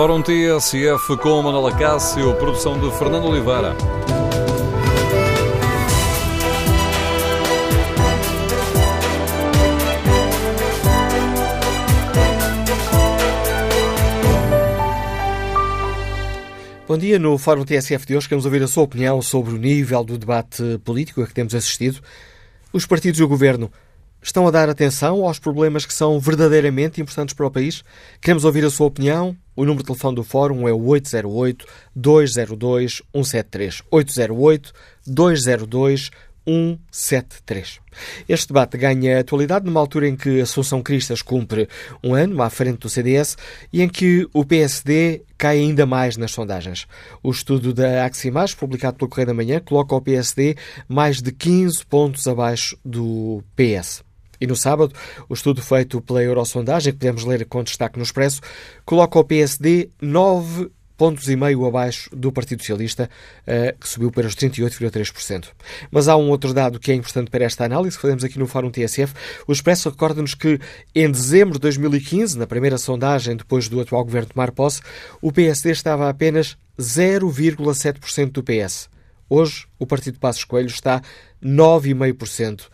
Fórum TSF com Manuela Cássio, produção de Fernando Oliveira. Bom dia. No Fórum TSF de hoje queremos ouvir a sua opinião sobre o nível do debate político a que temos assistido. Os partidos e o governo estão a dar atenção aos problemas que são verdadeiramente importantes para o país? Queremos ouvir a sua opinião. O número de telefone do Fórum é o 808-202-173. 808-202-173. 173. Este debate ganha atualidade numa altura em que Assunção Cristas cumpre um ano à frente do CDS e em que o PSD cai ainda mais nas sondagens. O estudo da Aximage, publicado pelo Correio da Manhã, coloca o PSD mais de 15 pontos abaixo do PS. E no sábado, o estudo feito pela Eurosondagem, que podemos ler com destaque no Expresso, coloca o PSD 9 pontos e meio abaixo do Partido Socialista, eh, que subiu para os 38,3%. Mas há um outro dado que é importante para esta análise, que fazemos aqui no Fórum TSF. O Expresso recorda-nos que em dezembro de 2015, na primeira sondagem depois do atual governo tomar posse, o PSD estava a apenas 0,7% do PS. Hoje, o Partido Passos Coelho está 9,5%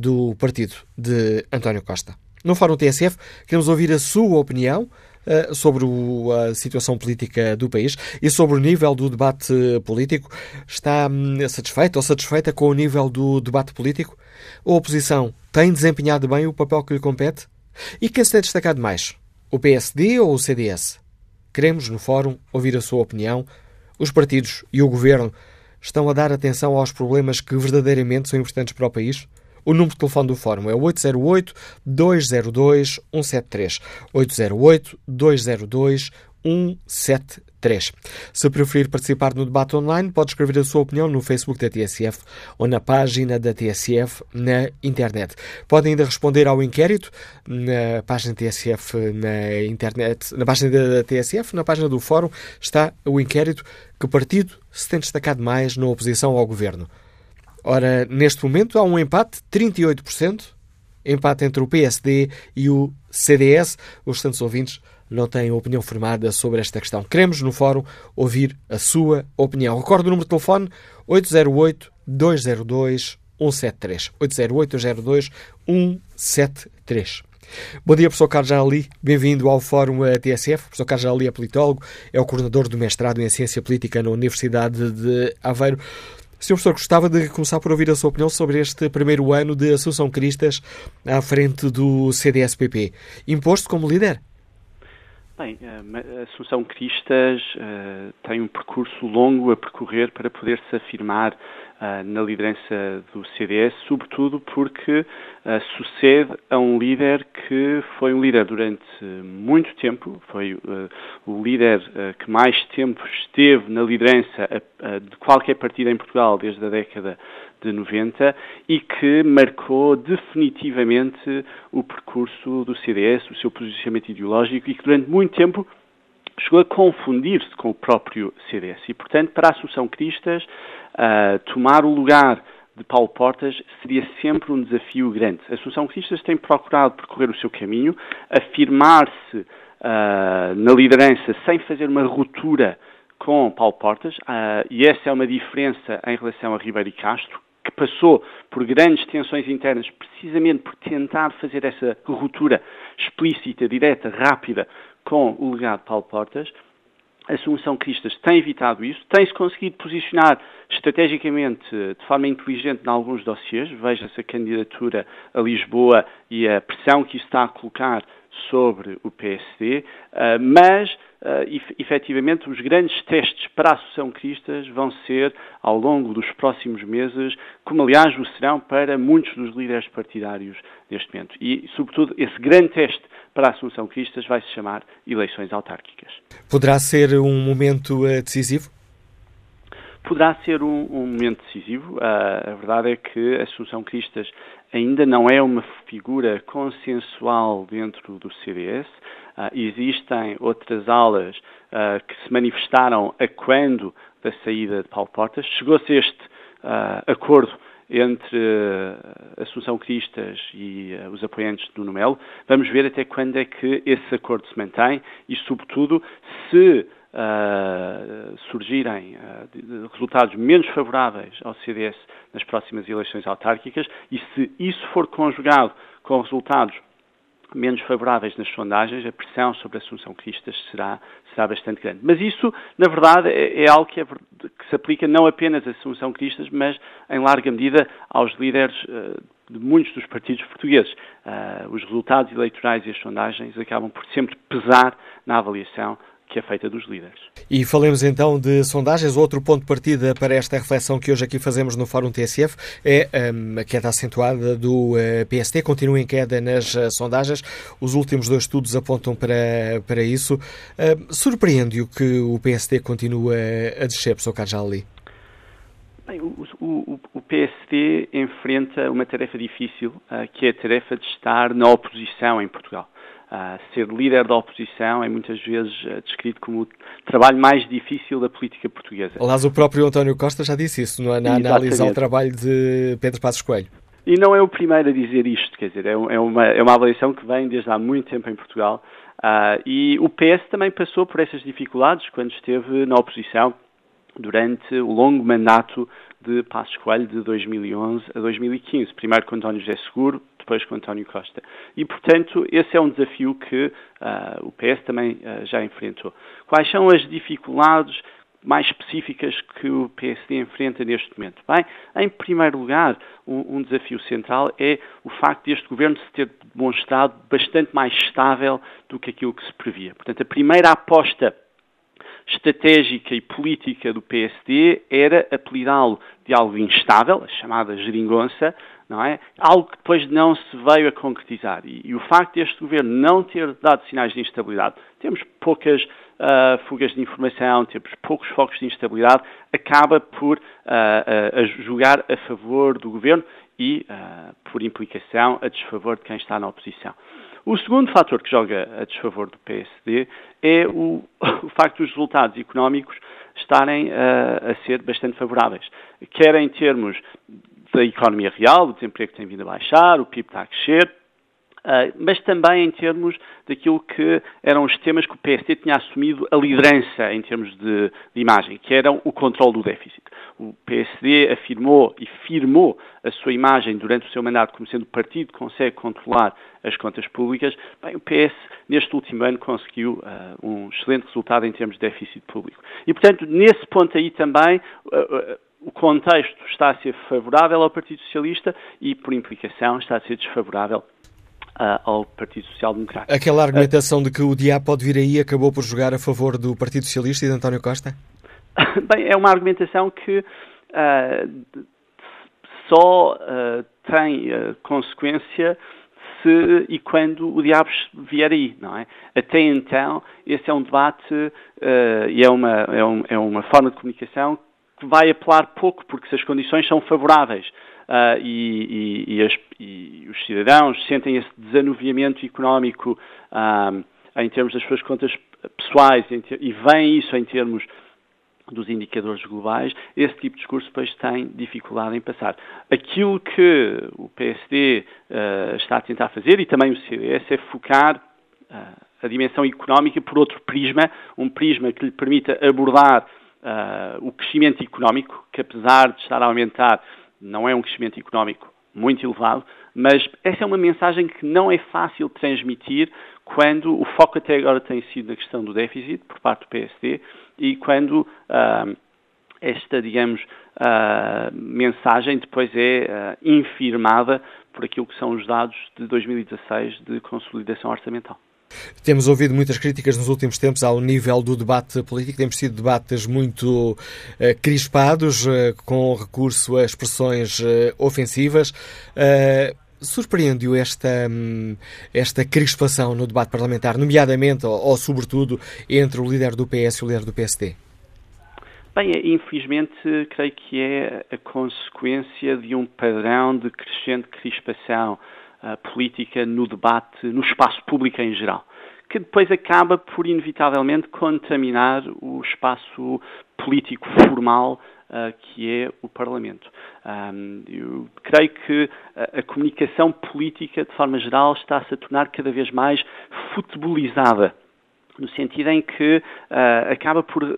do partido de António Costa. No Fórum TSF, queremos ouvir a sua opinião eh, sobre a situação política do país e sobre o nível do debate político. Está hum, satisfeita ou satisfeita com o nível do debate político? A oposição tem desempenhado bem o papel que lhe compete? E quem se tem destacado mais? O PSD ou o CDS? Queremos, no Fórum, ouvir a sua opinião. Os partidos e o governo estão a dar atenção aos problemas que verdadeiramente são importantes para o país? O número de telefone do Fórum é 808-202-173. 808-202-173. Se preferir participar no debate online, pode escrever a sua opinião no Facebook da TSF ou na página da TSF na internet. Pode ainda responder ao inquérito na página TSF na internet, na página da TSF, na página do Fórum, está o inquérito que partido se tem destacado mais na oposição ao governo. Ora, neste momento há um empate, 38%, empate entre o PSD e o CDS. Os tantos ouvintes não têm opinião formada sobre esta questão. Queremos, no fórum, ouvir a sua opinião. Recordo o número de telefone 808-202-173. 808-202-173. Bom dia, professor Carlos Ali. Bem-vindo ao Fórum TSF. O professor Carlos Ali é politólogo, é o coordenador do mestrado em Ciência Política na Universidade de Aveiro. Sr. Professor, gostava de começar por ouvir a sua opinião sobre este primeiro ano de Assunção Cristas à frente do CDSPP. Imposto como líder? Bem, a Assunção Cristas uh, tem um percurso longo a percorrer para poder se afirmar na liderança do CDS, sobretudo porque uh, sucede a um líder que foi um líder durante muito tempo, foi uh, o líder que mais tempo esteve na liderança de qualquer partido em Portugal desde a década de 90 e que marcou definitivamente o percurso do CDS, o seu posicionamento ideológico e que durante muito tempo chegou a confundir-se com o próprio CDS. E, portanto, para a Assunção Cristas, uh, tomar o lugar de Paulo Portas seria sempre um desafio grande. A Assunção Cristas tem procurado percorrer o seu caminho, afirmar-se uh, na liderança sem fazer uma ruptura com Paulo Portas, uh, e essa é uma diferença em relação a Ribeiro e Castro, que passou por grandes tensões internas precisamente por tentar fazer essa ruptura explícita, direta, rápida com o legado de Paulo Portas. A Assunção Cristas tem evitado isso, tem-se conseguido posicionar estrategicamente de forma inteligente em alguns dossiers. Veja-se a candidatura a Lisboa e a pressão que isso está a colocar sobre o PSD, ah, mas uh, efetivamente os grandes testes para a Associação Cristas vão ser ao longo dos próximos meses, como aliás o serão para muitos dos líderes partidários neste momento. E, sobretudo, esse grande teste para a Assunção Cristas vai se chamar eleições autárquicas. Poderá ser um momento uh, decisivo? Poderá ser um, um momento decisivo. Uh, a verdade é que a Assunção Cristas ainda não é uma figura consensual dentro do CDS. Uh, existem outras alas uh, que se manifestaram a quando da saída de Paulo Portas. Chegou-se este uh, acordo entre uh, Assunção Cristas e uh, os apoiantes do Nuno Melo. Vamos ver até quando é que esse acordo se mantém e, sobretudo, se uh, surgirem resultados menos favoráveis ao CDS nas próximas eleições autárquicas e se isso for conjugado com resultados menos favoráveis nas sondagens, a pressão sobre a Assunção Cristas será, será bastante grande. Mas isso, na verdade, é, é algo que, é, que, se aplica não apenas à Assunção Cristas, mas, em larga medida, aos líderes uh, de muitos dos partidos portugueses. Uh, os resultados eleitorais e as sondagens acabam por sempre pesar na avaliação que é feita dos líderes. E falemos então de sondagens. Outro ponto de partida para esta reflexão que hoje aqui fazemos no Fórum TSF é um, a queda acentuada do uh, eh, PST, continua em queda nas uh, sondagens. Os últimos dois estudos apontam para, para isso. Uh, Surpreende-o que o PST continua a descer, professor Cajali? Bem, o, o, o, PSD enfrenta uma tarefa difícil, uh, que é a tarefa de estar na oposição em Portugal. Uh, ser líder da oposição é muitas vezes uh, descrito como o trabalho mais difícil da política portuguesa. Aliás, o próprio António Costa já disse isso na, na análise ao trabalho de Pedro Passos Coelho. E não é o primeiro a dizer isto, quer dizer, é, é, uma, é uma avaliação que vem desde há muito tempo em Portugal. Uh, e o PS também passou por essas dificuldades quando esteve na oposição durante o longo mandato de Passos Coelho de 2011 a 2015. Primeiro com António José Seguro, depois com António Costa. E, portanto, esse é um desafio que uh, o PS também uh, já enfrentou. Quais são as dificuldades mais específicas que o PSD enfrenta neste momento? Bem, em primeiro lugar, um, um desafio central é o facto de este governo se ter demonstrado bastante mais estável do que aquilo que se previa. Portanto, a primeira aposta estratégica e política do PSD era apelidá-lo de algo instável, a chamada geringonça, não é? Algo que depois não se veio a concretizar. E, e o facto deste governo não ter dado sinais de instabilidade, temos poucas uh, fugas de informação, temos poucos focos de instabilidade, acaba por uh, uh, julgar a favor do governo e, por implicação, a desfavor de quem está na oposição. O segundo fator que joga a desfavor do PSD é o, o facto dos resultados económicos estarem uh, a ser bastante favoráveis, quer em termos da economia real, o desemprego tem vindo a baixar, o PIB está a crescer, Uh, mas também em termos daquilo que eram os temas que o PSD tinha assumido a liderança em termos de, de, imagem, que eram o controle do déficit. O PSD afirmou e firmou a sua imagem durante o seu mandato como sendo o partido que consegue controlar as contas públicas. Bem, o PS, neste último ano, conseguiu uh, um excelente resultado em termos de déficit público. E, portanto, nesse ponto aí também. Uh, o contexto está a ser favorável ao Partido Socialista e, por implicação, está a ser desfavorável ao Partido Social Democrático. Aquela argumentação de que o diabo pode vir aí acabou por jogar a favor do Partido Socialista e de António Costa? Bem, é uma argumentação que uh, só uh, tem uh, consequência se e quando o diabo vier aí, não é? Até então, esse é um debate e é uma, é, um, é uma forma de comunicação que vai apelar pouco, porque se as condições são favoráveis uh, e, e, as, e, os cidadãos sentem esse desanuviamento económico uh, em termos das suas contas pessoais e veem isso em termos dos indicadores globais, esse tipo de discurso depois tem dificuldade em passar. Aquilo que o PSD uh, ah, está a tentar fazer, e também o CDS, é focar uh, a dimensão económica por outro prisma, um prisma que lhe permita abordar uh, o crescimento económico, que apesar de estar a aumentar não é um crescimento económico muito elevado, mas essa é uma mensagem que não é fácil transmitir quando o foco até agora tem sido na questão do déficit por parte do PSD e quando uh, esta, digamos, uh, mensagem depois é uh, infirmada por aquilo que são os dados de 2016 de consolidação orçamental. Temos ouvido muitas críticas nos últimos tempos ao nível do debate político. Temos tido debates muito uh, crispados, uh, com recurso a expressões uh, ofensivas. Surpreende-o esta, um, esta crispação no debate parlamentar, nomeadamente ou, ou, sobretudo, entre o líder do PS e o líder do PSD? Bem, infelizmente, creio que é a consequência de um padrão de crescente crispação política no debate, no espaço público em geral, que depois acaba por, inevitavelmente, contaminar o espaço político formal uh, que é o Parlamento. Eu creio que a, comunicação política, de forma geral, está-se a tornar cada vez mais futebolizada no sentido em que uh, acaba por uh,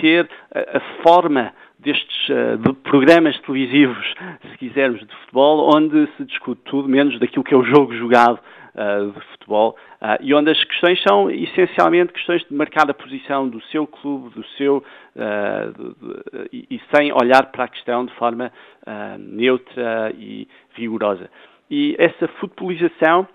ter a, forma destes uh, de programas televisivos, se quisermos, de futebol, onde se discute tudo menos daquilo que é o jogo jogado de futebol e onde as questões são essencialmente questões de marcar a posição do seu clube, do seu e, sem olhar para a questão de forma neutra e rigorosa. E essa futebolização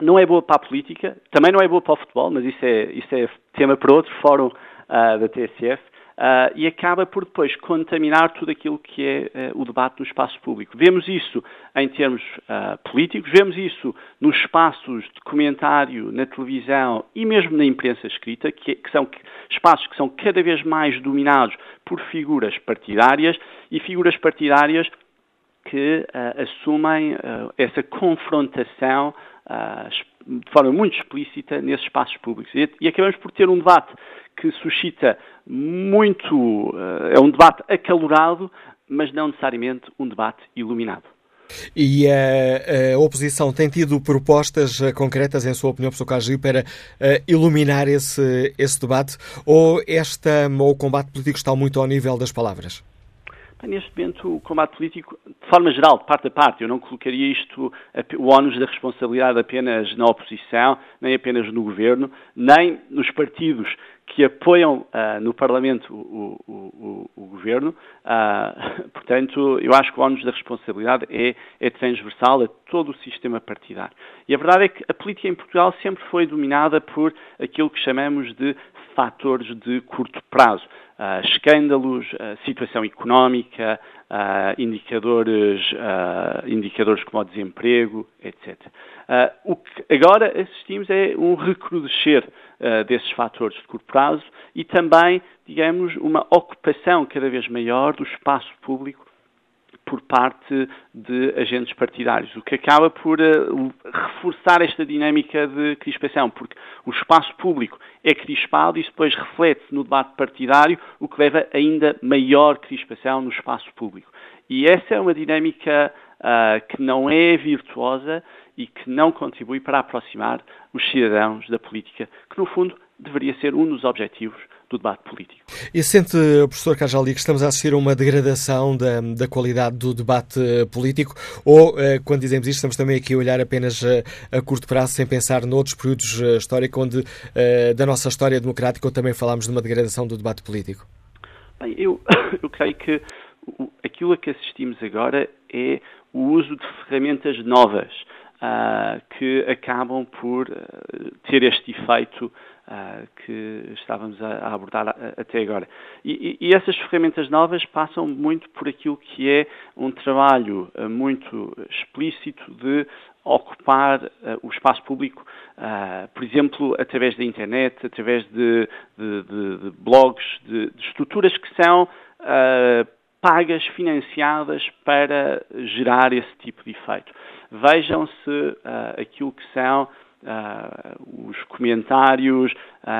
não é boa para a política, também não é boa para o futebol, mas isso é, isso é tema para outro fórum da TSF, uh, e acaba por depois contaminar tudo aquilo que é uh, o debate no espaço público. Vemos isso em termos políticos, vemos isso nos espaços de comentário na televisão e mesmo na imprensa escrita, que, que são espaços que são cada vez mais dominados por figuras partidárias e figuras partidárias que assumem essa confrontação de forma muito explícita nesses espaços públicos. E, e, acabamos por ter um debate que suscita muito. é um debate acalorado, mas não necessariamente um debate iluminado. E a, a, oposição tem tido propostas concretas, em sua opinião, professor Carlos para uh, iluminar esse, esse debate? Ou, esta, ou o combate político está muito ao nível das palavras? Neste momento, o combate político, de forma geral, de parte a parte, eu não colocaria isto, o ónus da responsabilidade apenas na oposição, nem apenas no governo, nem nos partidos que apoiam uh, no Parlamento o, o, o, o governo. Uh, portanto, eu acho que o ónus da responsabilidade é, é, transversal a todo o sistema partidário. E a verdade é que a política em Portugal sempre foi dominada por aquilo que chamamos de fatores de curto prazo uh, escândalos, uh, situação económica, uh, indicadores, indicadores como o desemprego, etc. o que agora assistimos é um recrudescer desses fatores de curto prazo e também, digamos, uma ocupação cada vez maior do espaço público por parte de agentes partidários, o que acaba por uh, reforçar esta dinâmica de crispação, porque o espaço público é crispado e isso depois reflete-se no debate partidário, o que leva a ainda maior crispação no espaço público. E essa é uma dinâmica uh, que não é virtuosa e que não contribui para aproximar os cidadãos da política, que no fundo deveria ser um dos objetivos do debate político. E sente, professor Cajali, que estamos a assistir a uma degradação da, da qualidade do debate eh, político? Ou, eh, quando dizemos isto, estamos também aqui a olhar apenas a, eh, a curto prazo, sem pensar noutros períodos históricos, onde, da nossa história democrática, também falámos de uma degradação do debate político? Bem, eu, eu creio que aquilo a que assistimos agora é o uso de ferramentas novas uh, que acabam por uh, ter este efeito que estávamos a, abordar a, até agora. E, e, essas ferramentas novas passam muito por aquilo que é um trabalho uh, muito explícito de ocupar o espaço público, por exemplo, através da internet, através de, de, de, de blogs, de, estruturas que são pagas, financiadas para gerar esse tipo de efeito. Vejam-se aquilo que são uh, os comentários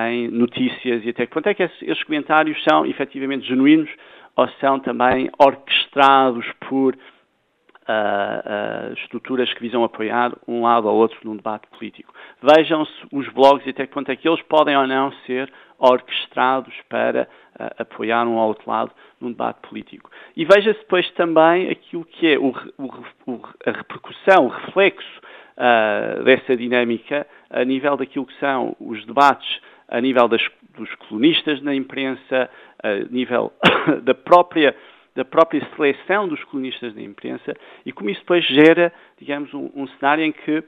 em notícias e até quanto é que esses, esses comentários são efetivamente genuínos ou são também orquestrados por uh, uh, estruturas que visam apoiar um lado ou outro num debate político. Vejam-se os blogs e até quanto é que eles podem ou não ser orquestrados para uh, apoiar um ou outro lado num debate político. E veja-se depois também aquilo que é o, o, a repercussão, o reflexo uh, dessa dinâmica a nível daquilo que são os debates, a nível das, dos colunistas na imprensa, a nível da própria da própria seleção dos colunistas na imprensa e como isso depois gera, digamos, um, um cenário em que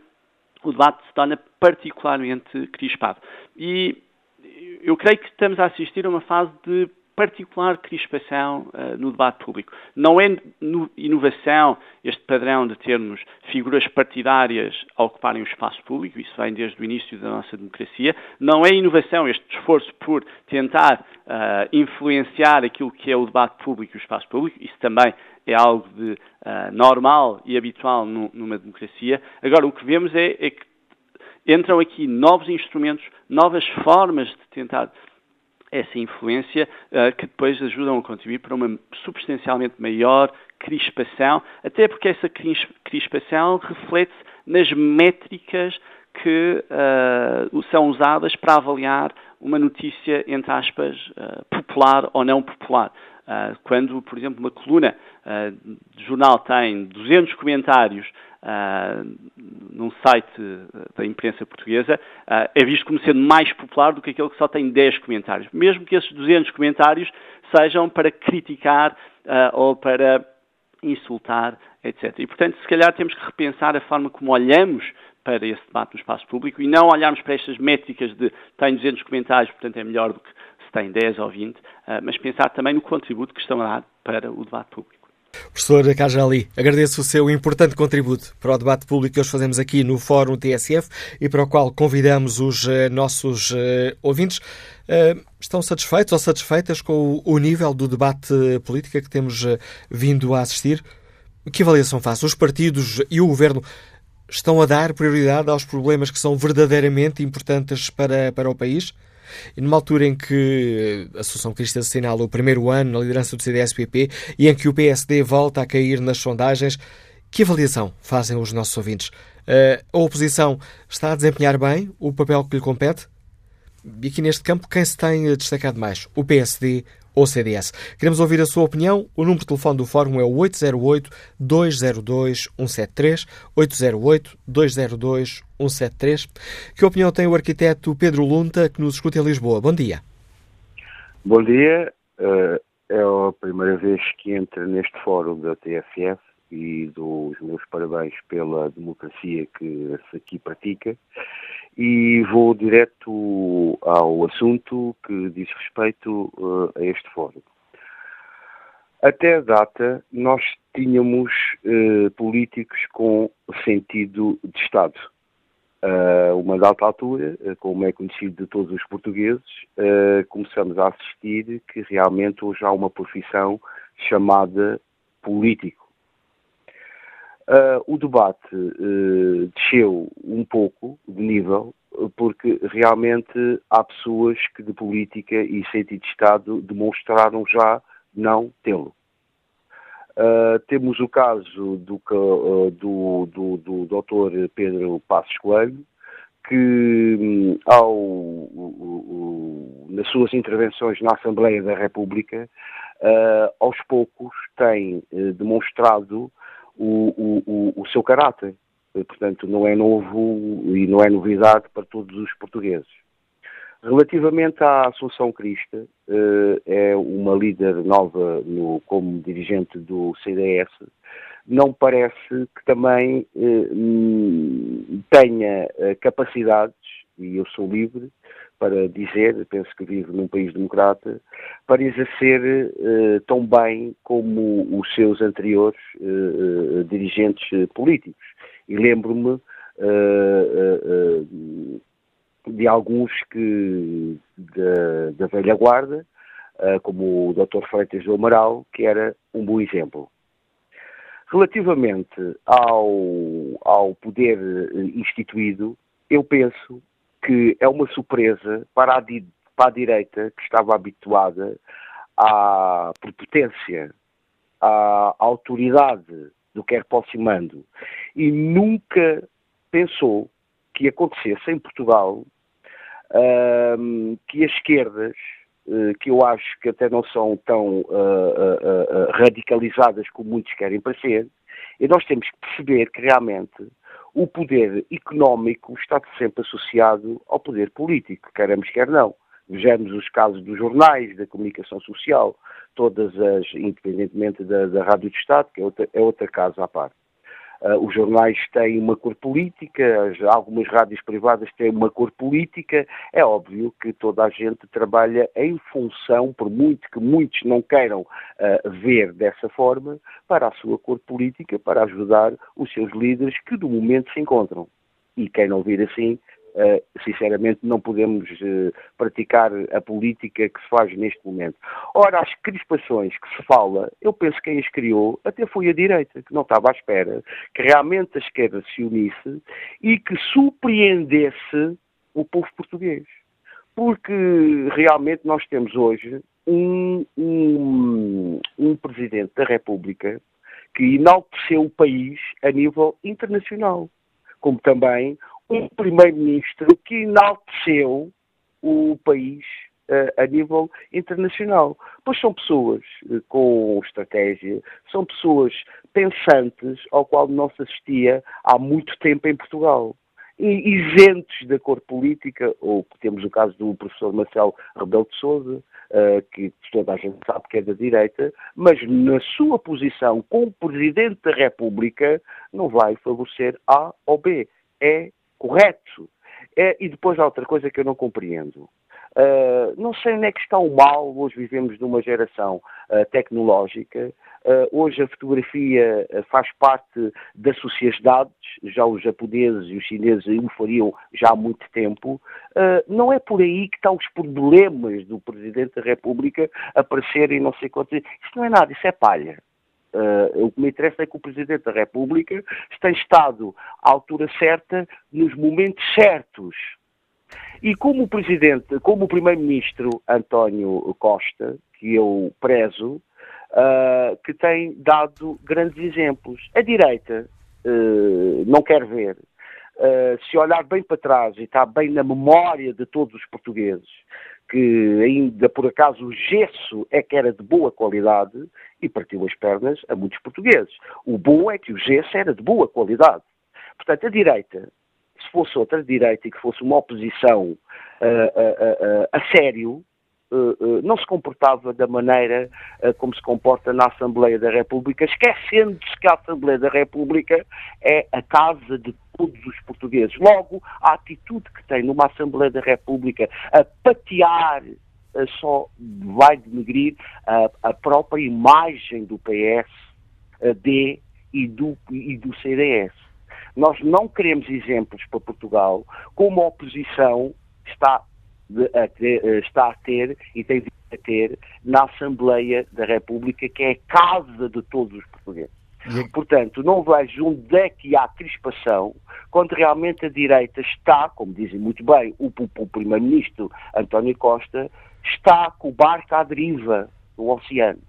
o debate se torna particularmente crispado. E eu creio que estamos a assistir a uma fase de particular crispação uh, no debate público. Não é inovação este padrão de termos figuras partidárias a ocuparem o espaço público, isso vem desde o início da nossa democracia. Não é inovação este esforço por tentar uh, influenciar aquilo que é o debate público e o espaço público, isso também é algo de uh, normal e habitual numa democracia. Agora, o que vemos é, é que entram aqui novos instrumentos, novas formas de tentar essa influência uh, que depois ajudam a contribuir para uma substancialmente maior crispação, até porque essa crispação reflete-se nas métricas que uh, são usadas para avaliar uma notícia, entre aspas, uh, popular ou não popular. Uh, quando, por exemplo, uma coluna de jornal tem 200 comentários num site da imprensa portuguesa, é visto como sendo mais popular do que aquele que só tem 10 comentários. Mesmo que esses 200 comentários sejam para criticar ou para insultar, etc. E, portanto, se calhar temos que repensar a forma como olhamos para esse debate no espaço público e não olharmos para estas métricas de tem 200 comentários, portanto é melhor do que tem 10 ou 20, ah, mas pensar também no contributo que estão a dar para o debate público. Professor Cajali, agradeço o seu importante contributo para o debate público que hoje fazemos aqui no Fórum TSF e para o qual convidamos os uh, nossos uh, ouvintes. Estão satisfeitos ou satisfeitas com o, o, nível do debate político que temos vindo a assistir? Que avaliação faz? Os partidos e o governo estão a dar prioridade aos problemas que são verdadeiramente importantes para, para o país? E numa altura em que a Associação Cristã assinala o primeiro ano na liderança do CDS-PP e em que o PSD volta a cair nas sondagens, que avaliação fazem os nossos ouvintes? A oposição está a desempenhar bem o papel que lhe compete? E aqui neste campo, quem se tem destacado mais? O PSD ou CDS. Queremos ouvir a sua opinião. O número de telefone do Fórum é o 808-202-173, 808-202-173. Que opinião tem o arquiteto Pedro Lunta, que nos escuta em Lisboa? Bom dia. Bom dia. Eh, é a primeira vez que entro neste fórum da TFF e dou os meus parabéns pela democracia que se aqui pratica e vou direto ao assunto que diz respeito uh, a este fórum. Até a data, nós tínhamos uh, políticos com sentido de Estado. Uh, uma data altura, como é conhecido de todos os portugueses, começamos a assistir que realmente hoje há uma profissão chamada político Uh, o debate uh, desceu um pouco de nível, porque realmente há pessoas que de política e sentido de Estado demonstraram já não tê-lo. Uh, temos o caso do, do, do, do Dr. Pedro Passos Coelho, que um, ao, nas suas intervenções na Assembleia da República, aos poucos tem demonstrado o, o, o seu caráter. Portanto, não é novo e não é novidade para todos os portugueses. Relativamente à Assunção Crista, eh, é uma líder nova no, como dirigente do CDS, não parece que também eh, hum, tenha eh, capacidades, e eu sou livre, para dizer, penso que vive num país democrata, para exercer uh, tão bem como os seus anteriores uh, dirigentes políticos. E lembro-me de alguns que da, da velha guarda, como o Dr. Freitas do Amaral, que era um bom exemplo. Relativamente ao, ao poder instituído, eu penso que é uma surpresa para a, para a direita que estava habituada à prepotência, à autoridade do que é posse mando e nunca pensou que acontecesse em Portugal que as esquerdas, uh, que eu acho que até não são tão uh, radicalizadas como muitos querem parecer, e nós temos que perceber que realmente o poder económico está sempre associado ao poder político, queremos quer não. Vejamos os casos dos jornais, da comunicação social, todas as, independentemente da, da Rádio de Estado, que é outra, é outra caso à parte. Uh, os jornais têm uma cor política, as, algumas rádios privadas têm uma cor política. É óbvio que toda a gente trabalha em função, por muito que muitos não queiram uh, ver dessa forma, para a sua cor política, para ajudar os seus líderes que do momento se encontram. E quem não vir assim sinceramente, não podemos uh, praticar a política que se faz neste momento. Ora, as crispações que se fala, eu penso que quem as criou até foi a direita, que não estava à espera que realmente a esquerda se unisse e que surpreendesse o povo português. Porque realmente nós temos hoje um, um, um Presidente da República que enalteceu o país a nível internacional, como também um primeiro-ministro que enalteceu o país uh, a nível internacional. Pois são pessoas uh, com estratégia, são pessoas pensantes ao qual não se assistia há muito tempo em Portugal. E isentos da cor política, ou temos o caso do professor Marcelo Rebelo de Sousa, uh, que toda a gente sabe que é da direita, mas na sua posição como Presidente da República não vai favorecer A ou B. É correto. É, e depois há outra coisa que eu não compreendo. Uh, não sei onde é que está o mal, hoje vivemos numa geração uh, tecnológica, uh, hoje a fotografia faz parte das sociedades, já os japoneses e os chineses o fariam já há muito tempo, não é por aí que estão os problemas do Presidente da República aparecerem não sei quantos... Isso não é nada, isso é palha. Uh, o que me interessa é que o Presidente da República tem estado à altura certa, nos momentos certos. E como o Presidente, como o Primeiro-Ministro António Costa, que eu prezo, uh, que tem dado grandes exemplos. A direita uh, não quer ver. Se olhar bem para trás e está bem na memória de todos os portugueses, que ainda por acaso o gesso é que era de boa qualidade e partiu as pernas a muitos portugueses. O bom é que o gesso era de boa qualidade. Portanto, a direita, se fosse outra direita e que fosse uma oposição uh, uh, a sério, não se comportava da maneira como se comporta na Assembleia da República, esquecendo-se que a Assembleia da República é a casa de todos os portugueses. Logo, a atitude que tem numa Assembleia da República a patear só vai denegrir a, a, própria imagem do PS, D e do, e do CDS. Nós não queremos exemplos para Portugal como a oposição está, a ter, está a ter e tem a ter na Assembleia da República, que é a casa de todos os portugueses. Portanto, não vejo onde é que há crispação quando realmente a direita está, como dizem muito bem o, o, o Primeiro-Ministro António Costa, está com o barco à deriva no oceano.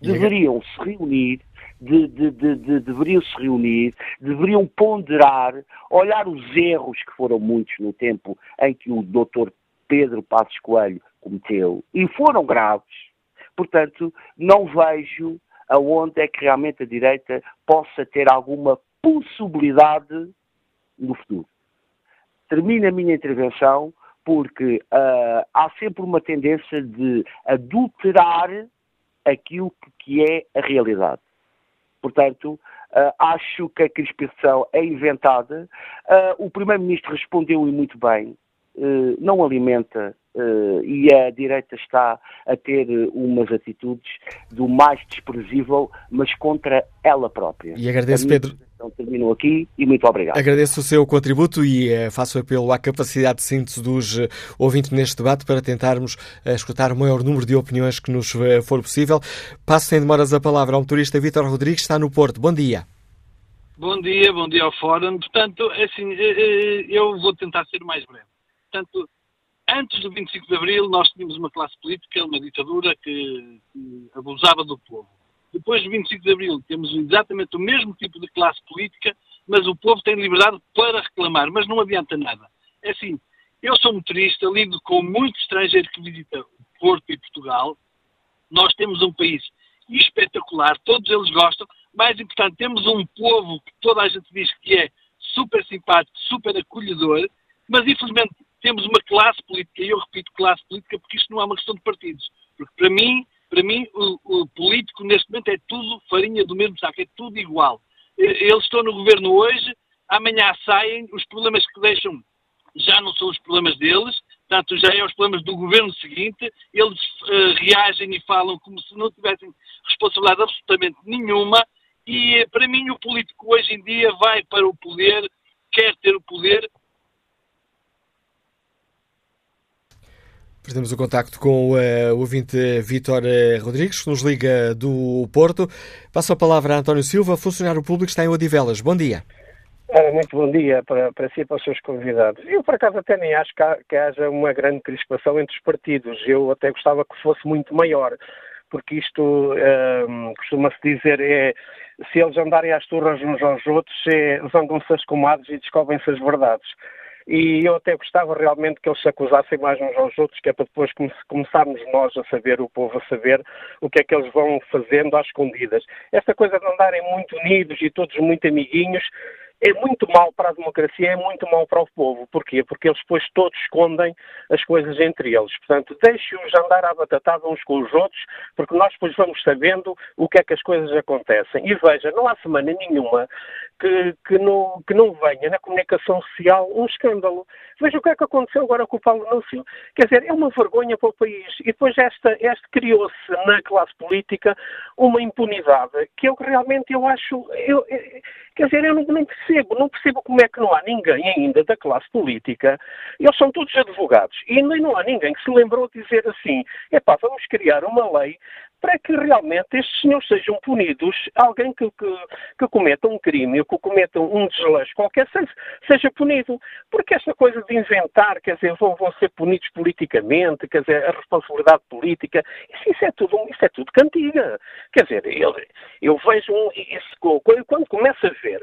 Deveriam se reunir, de, de, de, deveriam se reunir, deveriam ponderar, olhar os erros que foram muitos no tempo em que o doutor Pedro Passos Coelho cometeu, e foram graves. Portanto, não vejo aonde é que realmente a direita possa ter alguma possibilidade no futuro. Termino a minha intervenção porque uh, há sempre uma tendência de adulterar aquilo que é a realidade. Portanto, uh, acho que a crispação é inventada. Uh, o Primeiro-Ministro respondeu e muito bem. Não alimenta e a direita está a ter umas atitudes do mais desprezível, mas contra ela própria. E agradeço, Pedro. Então termino aqui e muito obrigado. Agradeço o seu contributo e eh, faço apelo à capacidade de síntese dos eh, ouvintes neste debate para tentarmos eh, escutar o maior número de opiniões que nos for possível. Passo sem demoras a palavra ao motorista Vítor Rodrigues, está no Porto. Bom dia. Bom dia, bom dia ao Fórum. Portanto, é assim, eu vou tentar ser mais breve. Portanto, antes do 25 de Abril nós tínhamos uma classe política, uma ditadura que, que abusava do povo depois do 25 de Abril temos exatamente o mesmo tipo de classe política, mas o povo tem liberdade para reclamar, mas não adianta nada. É assim, eu sou motorista, lido com muitos estrangeiros que visitam Porto e Portugal. Nós temos um país espetacular, todos eles gostam. Mais importante, temos um povo que toda a gente diz que é super simpático, super acolhedor, mas infelizmente temos uma classe política, e eu repito classe política porque isto não é uma questão de partidos. Porque para mim, para mim, o, o, político neste momento é tudo farinha do mesmo saco, é tudo igual. Eles estão no governo hoje, amanhã saem, os problemas que deixam já não são os problemas deles, portanto já é os problemas do governo seguinte, eles uh, reagem e falam como se não tivessem responsabilidade absolutamente nenhuma, e uh, para mim o político hoje em dia vai para o poder, quer ter o poder Perdemos o contacto com uh, o ouvinte Vítor uh, Rodrigues, que nos liga do Porto. Passo a palavra a António Silva, funcionário público, está em Odivelas. Bom dia. muito bom dia para, para si e para os seus convidados. Eu, por acaso, até nem acho que, há, que haja uma grande crispação entre os partidos. Eu até gostava que fosse muito maior, porque isto, uh, costuma-se dizer, é se eles andarem às turras uns aos outros, é, zangam-se as comadres e descobrem-se as verdades e eu até gostava realmente que eles se acusassem mais uns aos outros, que é para depois começarmos nós a saber, o povo a saber, o que é que eles vão fazendo às escondidas. Esta coisa de andarem muito unidos e todos muito amiguinhos, é muito mal para a democracia, é muito mal para o povo. Porquê? Porque eles depois todos escondem as coisas entre eles. Portanto, deixe-os andar à batatada uns com os outros, porque nós depois vamos sabendo o que é que as coisas acontecem. E veja, não há semana nenhuma que, que, não, que não venha na comunicação social um escândalo. Veja o que é que aconteceu agora com o Paulo Núncio. Quer dizer, é uma vergonha para o país. E depois esta, este criou-se na classe política uma impunidade que eu realmente eu acho... Eu, quer dizer, eu não, não percebo, não percebo como é que não há ninguém ainda da classe política. Eles são todos advogados. E ainda não há ninguém que se lembrou de dizer assim, epá, vamos criar uma lei para que realmente estes senhores sejam punidos, alguém que, que, que cometa um crime ou que cometa um desleixo qualquer seja, seja, punido. Porque esta coisa de inventar, quer dizer, vão, vão ser punidos politicamente, quer dizer, a responsabilidade política, isso, isso é, tudo, isso é tudo cantiga. Quer dizer, eu, eu vejo um, esse, quando começa a ver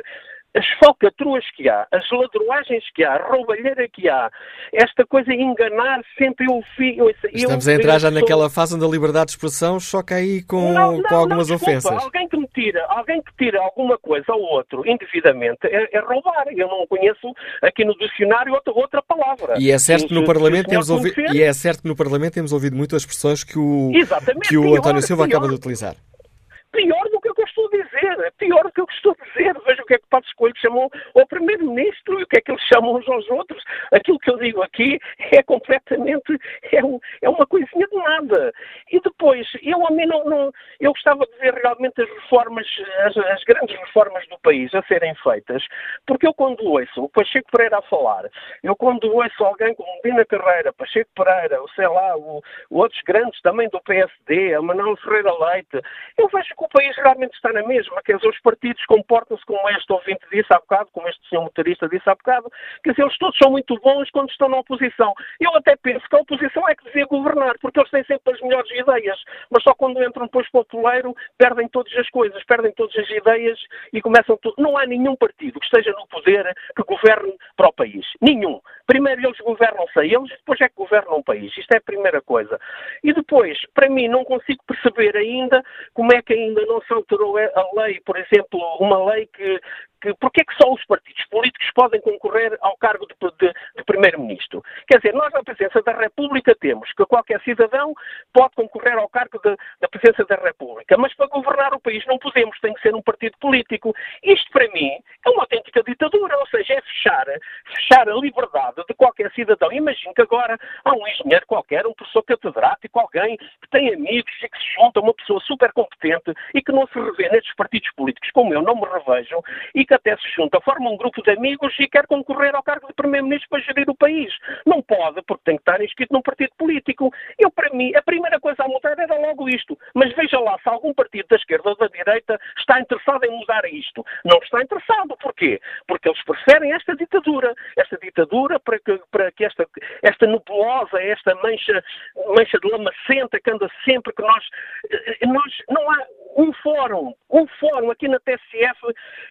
as falcatruas que há, as ladroagens que há, a roubalheira que há, esta coisa enganar sempre eu vi. Eu, Estamos a entrar já naquela fase onde a liberdade de expressão choca aí com, não, não, com algumas não, ofensas. Alguém que me tira, alguém que tira alguma coisa ao outro indevidamente é, é roubar. Eu não conheço aqui no dicionário outra, outra palavra. E é certo que no Parlamento temos ouvido, e é certo que no Parlamento temos ouvido muitas expressões que o, que o António Silva pior, acaba de utilizar. Pior do dizer, é pior do que eu estou a dizer. Veja o que é que Passos Coelho chamou ao Primeiro-Ministro e o que é que eles chamam uns aos outros. Aquilo que eu digo aqui é completamente, é, um, é uma coisinha de nada. E depois, eu a mim não, não eu gostava de ver realmente as reformas, as, as, grandes reformas do país a serem feitas, porque eu quando ouço o Pacheco Pereira a falar, eu quando ouço alguém como Dina Carreira, Pacheco Pereira, ou sei lá, o, outros grandes também do PSD, a Manuel Ferreira Leite, eu vejo que o país realmente está na mesma, quer dizer, os partidos comportam-se como este ouvinte disse há bocado, como este senhor motorista disse há bocado, quer dizer, eles todos são muito bons quando estão na oposição. Eu até penso que a oposição é que devia governar, porque eles têm sempre as melhores ideias, mas só quando entram depois para o poleiro perdem todas as coisas, perdem todas as ideias e começam tudo. Não há nenhum partido que esteja no poder que governe para o país. Nenhum. Primeiro eles governam-se a eles, depois é que governam o país. Isto é a primeira coisa. E depois, para mim, não consigo perceber ainda como é que ainda não se alterou a lei, por exemplo, uma lei que, que é que só os partidos políticos podem concorrer ao cargo de, de, de Primeiro-Ministro? Quer dizer, nós na Presidência da República temos que qualquer cidadão pode concorrer ao cargo de, da Presidência da República, mas para governar o país não podemos, tem que ser um partido político. Isto, para mim, é uma autêntica ditadura, ou seja, é fechar, fechar a liberdade de qualquer cidadão. Imagino que agora há um engenheiro qualquer, um professor catedrático, alguém que tem amigos e que se junta a uma pessoa super competente e que não se revê nestes partidos políticos, como eu não me revejo, e que até se junta, forma um grupo de amigos e quer concorrer ao cargo de Primeiro-Ministro para gerir o país. Não pode, porque tem que estar inscrito num partido político. Eu, para mim, a primeira coisa a mudar era logo isto. Mas veja lá, se algum partido da esquerda ou da direita está interessado em mudar isto. Não está interessado. Porquê? Porque eles preferem esta ditadura. Esta ditadura para que, para que esta, esta nebulosa, esta mancha, mancha de lamacenta que anda sempre, que nós, eh, nós não há um fórum, um fórum aqui na TSF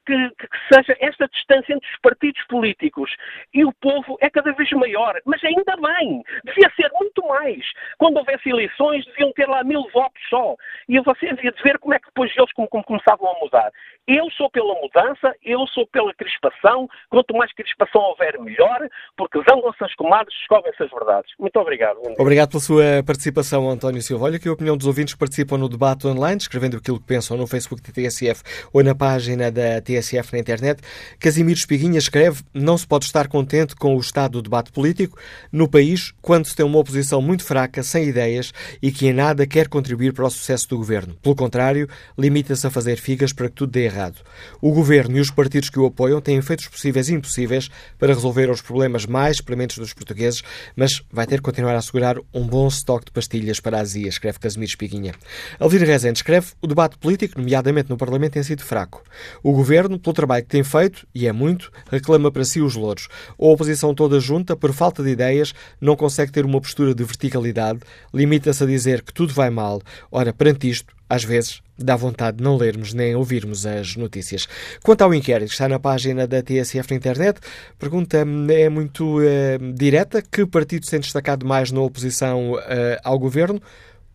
que, que que seja esta distância entre os partidos políticos e o povo é cada vez maior. Mas ainda bem, devia ser muito mais. Quando houvesse eleições, deviam ter lá mil votos só. E você havia de ver como é que depois eles como, como começavam a mudar. Eu sou pela mudança, eu sou pela crispação. Quanto mais crispação houver, melhor, porque zangam-se as comadres, descobrem-se as verdades. Muito obrigado. Obrigado pela sua participação, António Silva. Olha que a opinião dos ouvintes que participam no debate online, escrevendo aquilo aquilo que pensam no Facebook da TSF ou na página da TSF na internet. Casimiro Espiguinha escreve: Não se pode estar contente com o estado do debate político no país quando se tem uma oposição muito fraca, sem ideias e que em nada quer contribuir para o sucesso do governo. Pelo contrário, limita-se a fazer figas para que tudo dê errado. O governo e os partidos que o apoiam têm feito os possíveis e impossíveis para resolver os problemas mais prementes dos portugueses, mas vai ter que continuar a assegurar um bom estoque de pastilhas para a azia, escreve Casimiro Espiguinha. Alvira Rezende escreve o debate político, nomeadamente no Parlamento, tem sido fraco. O governo, pelo trabalho que tem feito, e é muito, reclama para si os louros. A oposição toda junta, por falta de ideias, não consegue ter uma postura de verticalidade, limita-se a dizer que tudo vai mal. Ora, perante isto, às vezes dá vontade de não lermos nem ouvirmos as notícias. Quanto ao inquérito que está na página da TSF na internet, pergunta é muito é, direta: que partido tem destacado mais na oposição é, ao governo?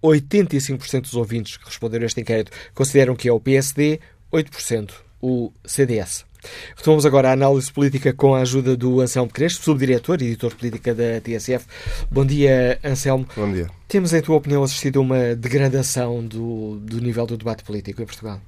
85% dos ouvintes que responderam a este inquérito consideram que é o PSD, 8% o CDS. Retomamos agora a análise política com a ajuda do Anselmo Crespo, subdiretor e editor política da TSF. Bom dia, Anselmo. Bom dia. Temos, em tua opinião, assistido a uma degradação do, do nível do debate político em Portugal?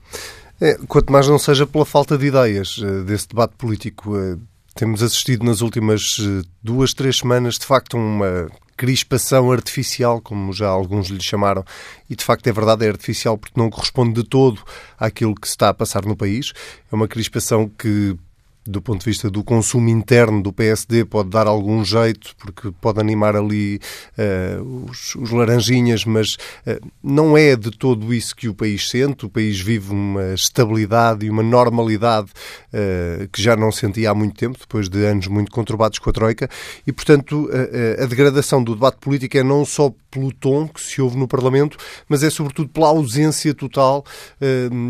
É, quanto mais não seja pela falta de ideias uh, desse debate político. Uh, temos assistido nas últimas uh, duas, três semanas, de facto, uma crispação artificial, como já alguns lhe chamaram, e de facto é verdade, é artificial porque não corresponde de todo àquilo que se está a passar no país. É uma crispação que do ponto de vista do consumo interno do PSD, pode dar algum jeito, porque pode animar ali uh, os, os, laranjinhas, mas uh, não é de todo isso que o país sente. O país vive uma estabilidade e uma normalidade uh, que já não sentia há muito tempo, depois de anos muito conturbados com a Troika, e, portanto, a degradação do debate político é não só pelo tom que se ouve no Parlamento, mas é sobretudo pela ausência total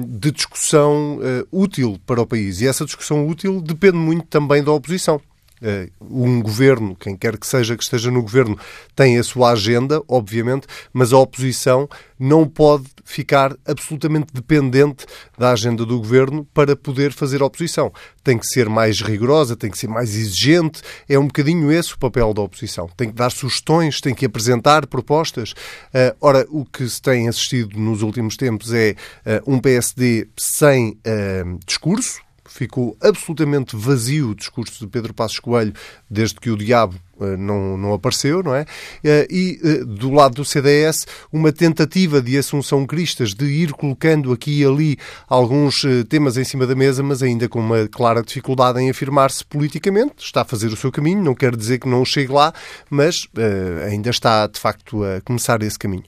de discussão útil para o país. E essa discussão útil depende muito também da oposição. Eh, um governo, quem quer que seja que esteja no governo, tem a sua agenda, obviamente, mas a oposição não pode ficar absolutamente dependente da agenda do governo para poder fazer oposição. Tem que ser mais rigorosa, tem que ser mais exigente. É um bocadinho esse o papel da oposição. Tem que dar sugestões, tem que apresentar propostas. Uh, ora, o que se tem assistido nos últimos tempos é uh, um PSD sem discurso, ficou absolutamente vazio o discurso de Pedro Passos Coelho desde que o diabo eh, não, não apareceu, não é? Eh, e eh, do lado do CDS, uma tentativa de Assunção Cristas de ir colocando aqui e ali alguns temas em cima da mesa, mas ainda com uma clara dificuldade em afirmar-se politicamente. Está a fazer o seu caminho, não quer dizer que não chegue lá, mas ainda está de facto a começar esse caminho.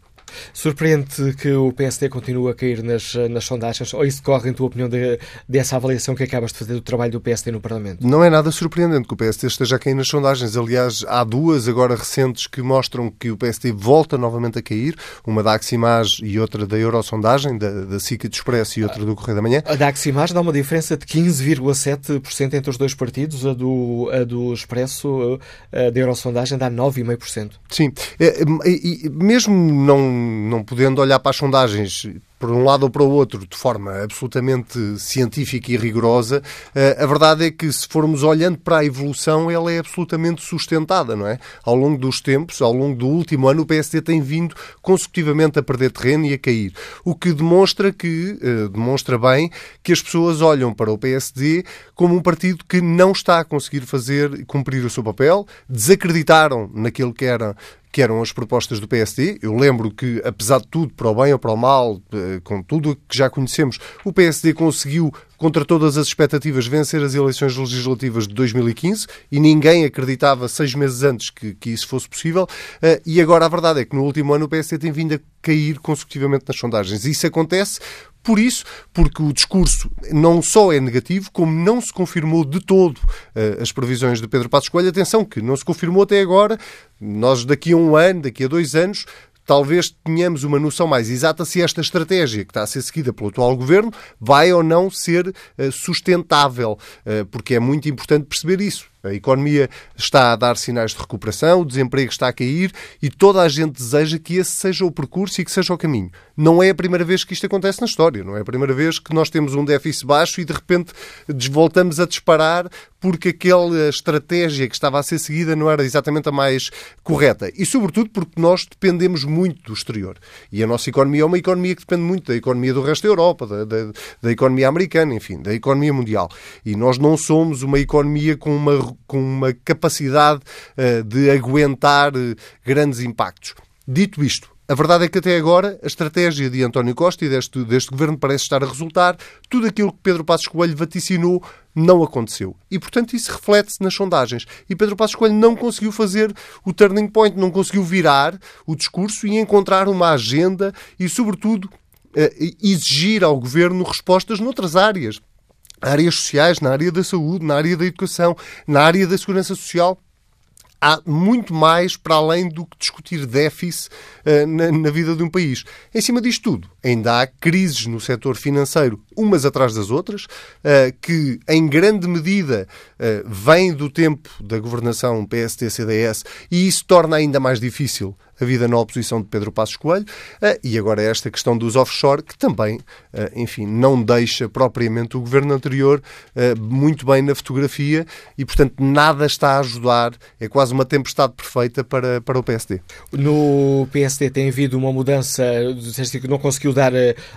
Surpreende que o PSD continue a cair nas, nas sondagens ou isso decorre, em tua opinião, de, dessa avaliação que acabas de fazer do trabalho do PSD no Parlamento? Não é nada surpreendente que o PSD esteja a cair nas sondagens. Aliás, há duas agora recentes que mostram que o PSD volta novamente a cair, uma da Aximage e outra da Eurosondagem, da, da SICA de Expresso e outra do Correio da Manhã. A da Aximage dá uma diferença de 15,7% entre os dois partidos, a do, a do Expresso, a da Eurosondagem dá 9,5%. Sim, é, e, mesmo não não podendo olhar para as sondagens por um lado ou para o outro de forma absolutamente científica e rigorosa, eh, a verdade é que se formos olhando para a evolução, ela é absolutamente sustentada, não é? Ao longo dos tempos, ao longo do último ano, o PSD tem vindo consecutivamente a perder terreno e a cair. O que demonstra que, eh, demonstra bem, que as pessoas olham para o PSD como um partido que não está a conseguir fazer, cumprir o seu papel, desacreditaram naquilo que era que eram as propostas do PSD. Eu lembro que, apesar de tudo, para o bem ou para o mal, eh, com tudo o que já conhecemos, o PSD conseguiu, contra todas as expectativas, vencer as eleições legislativas de 2015 e ninguém acreditava seis meses antes que, que isso fosse possível. Eh, e agora a verdade é que no último ano o PSD tem vindo a cair consecutivamente nas sondagens. Isso acontece por isso, porque o discurso não só é negativo, como não se confirmou de todo uh, as previsões de Pedro Passos Coelho. Atenção, que não se confirmou até agora. Nós, daqui a um ano, daqui a dois anos, talvez tenhamos uma noção mais exata se esta estratégia que está a ser seguida pelo atual governo vai ou não ser uh, sustentável, uh, porque é muito importante perceber isso. A economia está a dar sinais de recuperação, o desemprego está a cair e toda a gente deseja que esse seja o percurso e que seja o caminho. Não é a primeira vez que isto acontece na história, não é a primeira vez que nós temos um déficit baixo e de repente voltamos a disparar porque aquela estratégia que estava a ser seguida não era exatamente a mais correta. E, sobretudo, porque nós dependemos muito do exterior. E a nossa economia é uma economia que depende muito da economia do resto da Europa, da, da, da economia americana, enfim, da economia mundial. E nós não somos uma economia com uma, com uma capacidade uh, de aguentar uh, grandes impactos. Dito isto, a verdade é que até agora a estratégia de António Costa e deste, deste governo parece estar a resultar. Tudo aquilo que Pedro Passos Coelho vaticinou não aconteceu. E, portanto, isso reflete-se nas sondagens. E Pedro Passos Coelho não conseguiu fazer o turning point, não conseguiu virar o discurso e encontrar uma agenda e, sobretudo, eh, exigir ao governo respostas noutras áreas. Áreas sociais, na área da saúde, na área da educação, na área da segurança social há muito mais para além do que discutir déficit uh, na, na, vida de um país. Em cima disto tudo, ainda há crises no setor financeiro, umas atrás das outras, uh, que em grande medida uh, vêm do tempo da governação PST-CDS e isso torna ainda mais difícil a vida na oposição de Pedro Passos Coelho, eh, e agora esta questão dos offshore, que também, eh, enfim, não deixa propriamente o governo anterior eh, muito bem na fotografia e, portanto, nada está a ajudar, é quase uma tempestade perfeita para, para o PSD. No PSD tem havido uma mudança, que não conseguiu dar,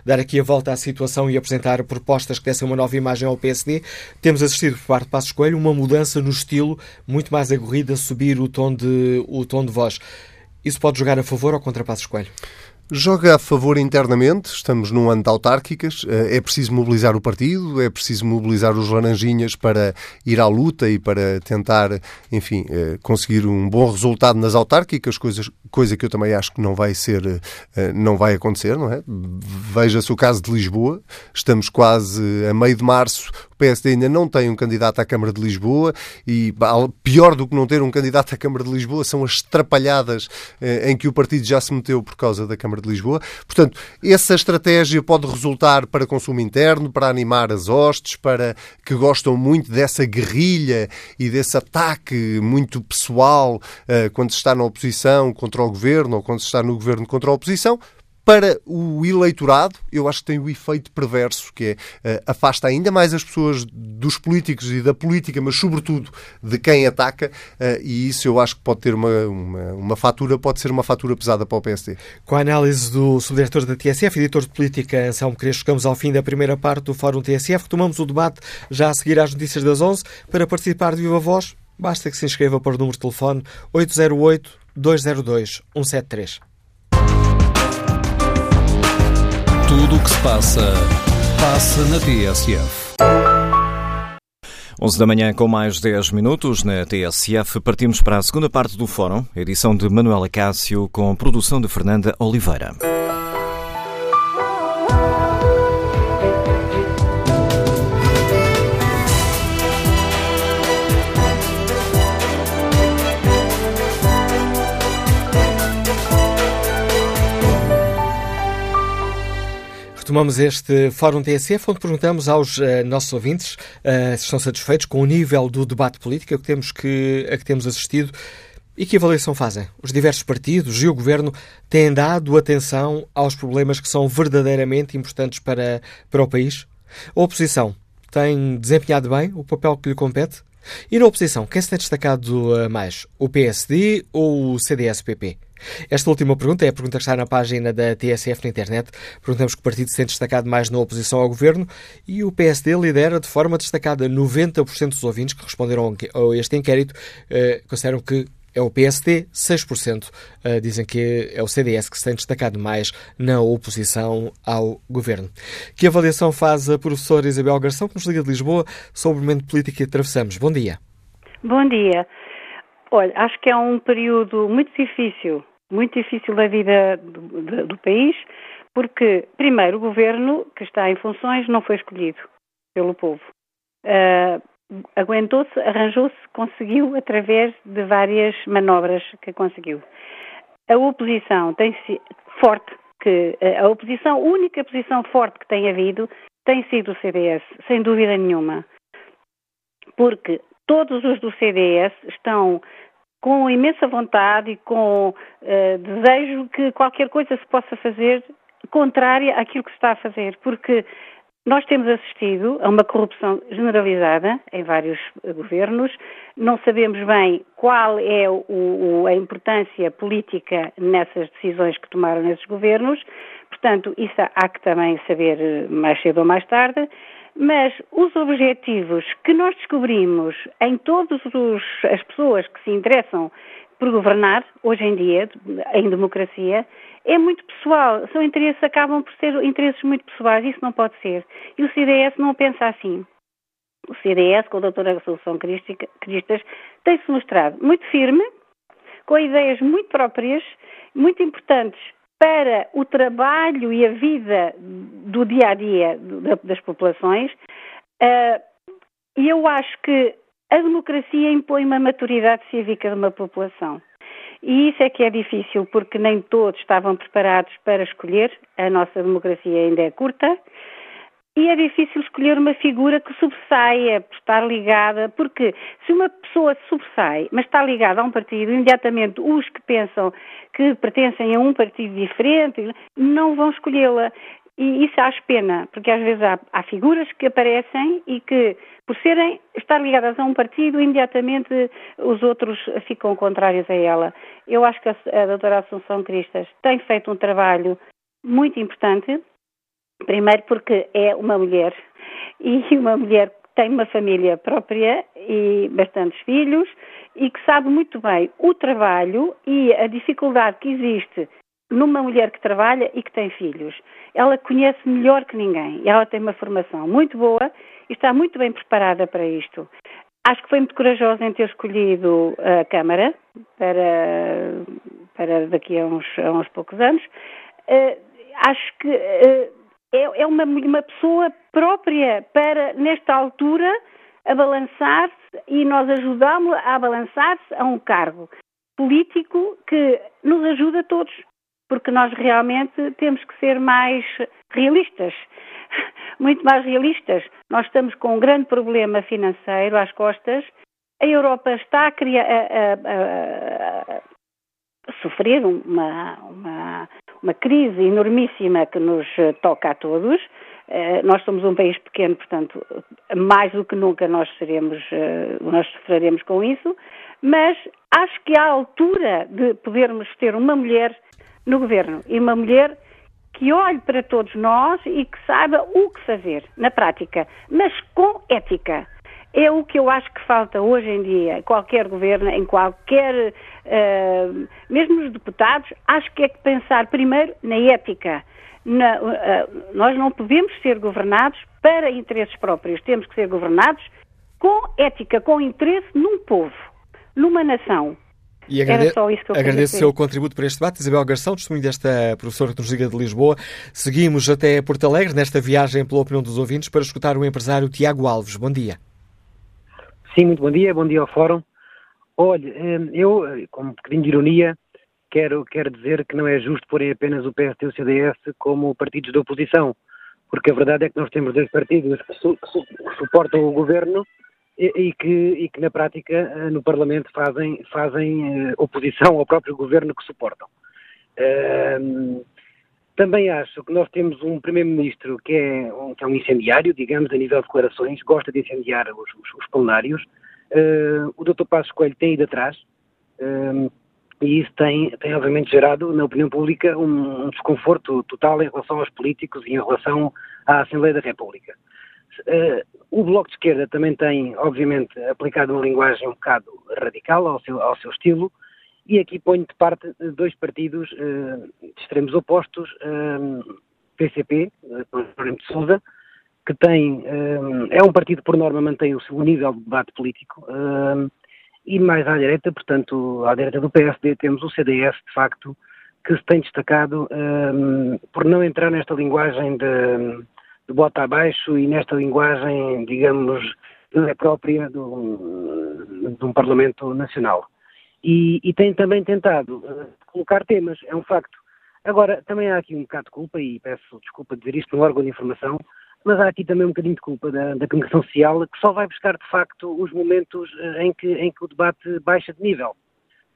dar aqui a volta à situação e apresentar propostas que dessem uma nova imagem ao PSD. Temos assistido por parte de Passos Coelho uma mudança no estilo muito mais aguerrida, subir o tom de, o tom de voz. Isso pode jogar a favor ou contra Passos Coelho? Joga a favor internamente, estamos num ano de autárquicas, eh, é preciso mobilizar o partido, é preciso mobilizar os laranjinhas para ir à luta e para tentar, enfim, eh, conseguir um bom resultado nas autárquicas, coisa, coisa que eu também acho que não vai ser, eh, não vai acontecer, não é? Veja-se o caso de Lisboa, estamos quase a meio de março, o PSD ainda não tem um candidato à Câmara de Lisboa e pior do que não ter um candidato à Câmara de Lisboa são as estrapalhadas em que o partido já se meteu por causa da Câmara de Lisboa. Portanto, essa estratégia pode resultar para consumo interno, para animar as hostes, para que gostam muito dessa guerrilha e desse ataque muito pessoal uh, quando se está na oposição contra o governo ou quando se está no governo contra a oposição para o eleitorado, eu acho que tem o efeito perverso, que é uh, afasta ainda mais as pessoas dos políticos e da política, mas sobretudo de quem ataca, uh, e isso eu acho que pode ter uma, uma, uma, fatura, pode ser uma fatura pesada para o PSD. Com a análise do subdiretor da TSF, editor de política Anselmo Crespo, chegamos ao fim da primeira parte do Fórum TSF. Retomamos o debate já a seguir às notícias das 11. Para participar de viva voz, basta que se inscreva o número de telefone 808 202 173. Tudo o que se passa, passa na TSF. 11 da manhã com mais 10 minutos na TSF. Partimos para a segunda parte do fórum, edição de Manuela Cássio com produção de Fernanda Oliveira. Retomamos este Fórum TSF, onde perguntamos aos uh, nossos ouvintes uh, se estão satisfeitos com o nível do debate político a que temos, que, a que temos assistido e que avaliação fazem? Os diversos partidos e o governo têm dado atenção aos problemas que são verdadeiramente importantes para, para o país? A oposição tem desempenhado bem o papel que lhe compete? E na oposição, quem se tem destacado eh, mais? O PSD ou o CDS-PP? Esta última pergunta é a pergunta que está na página da TSF na internet. Perguntamos que partido se tem destacado mais na oposição ao governo e o PSD lidera de forma destacada 90% dos ouvintes que responderam a este inquérito eh, consideram que é o PSD, 6% eh, dizem que é o CDS que se tem destacado mais na oposição ao governo. Que avaliação faz a professora Isabel Garção, que nos liga de Lisboa, sobre o momento político que atravessamos? Bom dia. Bom dia. Olha, acho que é um período muito difícil, muito difícil da vida do, do, país, porque, primeiro, o governo que está em funções não foi escolhido pelo povo. Uh, aguentou-se, arranjou-se, conseguiu através de várias manobras que conseguiu. A oposição tem sido forte, que a oposição, a única posição forte que tem havido tem sido o CDS, sem dúvida nenhuma. Porque todos os do CDS estão com imensa vontade e com uh, desejo que qualquer coisa se possa fazer contrária àquilo que se está a fazer, porque nós temos assistido a uma corrupção generalizada em vários governos, não sabemos bem qual é o, o, a importância política nessas decisões que tomaram nesses governos, portanto, isso há que também saber eh, mais cedo ou mais tarde. Mas os objetivos que nós descobrimos em todas as pessoas que se interessam por governar, hoje em dia, em democracia, é muito pessoal. São interesses, acabam por ser interesses muito pessoais. Isso não pode ser. E o CDS não pensa assim. O CDS, com a doutora Solução Cristas, tem-se mostrado muito firme, com ideias muito próprias, muito importantes para o trabalho e a vida do dia a dia das populações. Ah, e eu acho que a democracia impõe uma maturidade cívica de uma população. E isso é que é difícil, porque nem todos estavam preparados para escolher. A nossa democracia ainda é curta. E é difícil escolher uma figura que sobressaia por estar ligada, porque se uma pessoa sobressai, mas está ligada a um partido, imediatamente os que pensam que pertencem a um partido diferente não vão escolhê-la. E isso acho pena, porque às vezes há, há, figuras que aparecem e que, por serem, estar ligadas a um partido, imediatamente os outros ficam contrários a ela. Eu acho que a, a doutora Assunção Cristas tem feito um trabalho muito importante, Primeiro porque é uma mulher e uma mulher que tem uma família própria e bastantes filhos e que sabe muito bem o trabalho e a dificuldade que existe numa mulher que trabalha e que tem filhos. Ela conhece melhor que ninguém. Ela tem uma formação muito boa e está muito bem preparada para isto. Acho que foi muito corajosa em ter escolhido a Câmara para, para daqui a uns, a uns poucos anos. Uh, acho que uh, é, é uma, uma pessoa própria para, nesta altura, a balançar-se e nós ajudamos a balançar-se a um cargo político que nos ajuda a todos, porque nós realmente temos que ser mais realistas, muito mais realistas. Nós estamos com um grande problema financeiro às costas, a Europa está a, criar, a, a, a sofrer uma, uma, uma crise enormíssima que nos eh, toca a todos. Uh, nós somos um país pequeno, portanto, mais do que nunca nós seremos, uh, nós sofreremos com isso, mas acho que há altura de podermos ter uma mulher no governo e uma mulher que olhe para todos nós e que saiba o que fazer na prática, mas com ética. É o que eu acho que falta hoje em dia, qualquer governo, em qualquer, uh, mesmo os deputados, acho que é que pensar primeiro na ética. Na, uh, nós não podemos ser governados para interesses próprios, temos que ser governados com ética, com interesse num povo, numa nação. E agrade... agradeço o seu contributo para este debate. Isabel Garção, testemunho desta professora liga de Lisboa. Seguimos até Porto Alegre nesta viagem pela opinião dos ouvintes para escutar o empresário Tiago Alves. Bom dia. Sim, muito bom dia, bom dia ao Fórum. Olha, eh, eu, com um bocadinho de ironia, quero, quero dizer que não é justo porem apenas o PSD e o CDS como partidos da oposição, porque a verdade é que nós temos dois partidos que, su, que, su, que suportam o governo e, e, que, e, que, na prática, eh, no Parlamento fazem, fazem eh, oposição ao próprio governo que suportam. Também acho que nós temos um Primeiro-Ministro que, é um, que é um incendiário, digamos, a nível de declarações, gosta de incendiar os, os, os plenários. Uh, o Dr. Passos Coelho tem ido atrás uh, e isso tem, tem, obviamente, gerado na opinião pública um, um, desconforto total em relação aos políticos e em relação à Assembleia da República. Uh, o Bloco de Esquerda também tem, obviamente, aplicado uma linguagem um bocado radical ao seu, ao seu estilo, e aqui ponho de parte dois partidos uh, de extremos opostos, um, PCP, uh, de Sousa, que tem, é um partido por norma mantém o seu nível de debate político, e mais à direita, portanto, à direita do PSD, temos o CDS, de facto, que se tem destacado por não entrar nesta linguagem de, de bota abaixo e nesta linguagem, digamos, própria de um Parlamento Nacional e, e tem também tentado uh, colocar temas, é um facto. Agora, também há aqui um bocado de culpa, e peço desculpa de dizer isto no órgão de informação, mas há aqui também um bocadinho de culpa da, da comunicação social, que só vai buscar, de facto, os momentos em que, em que o debate baixa de nível.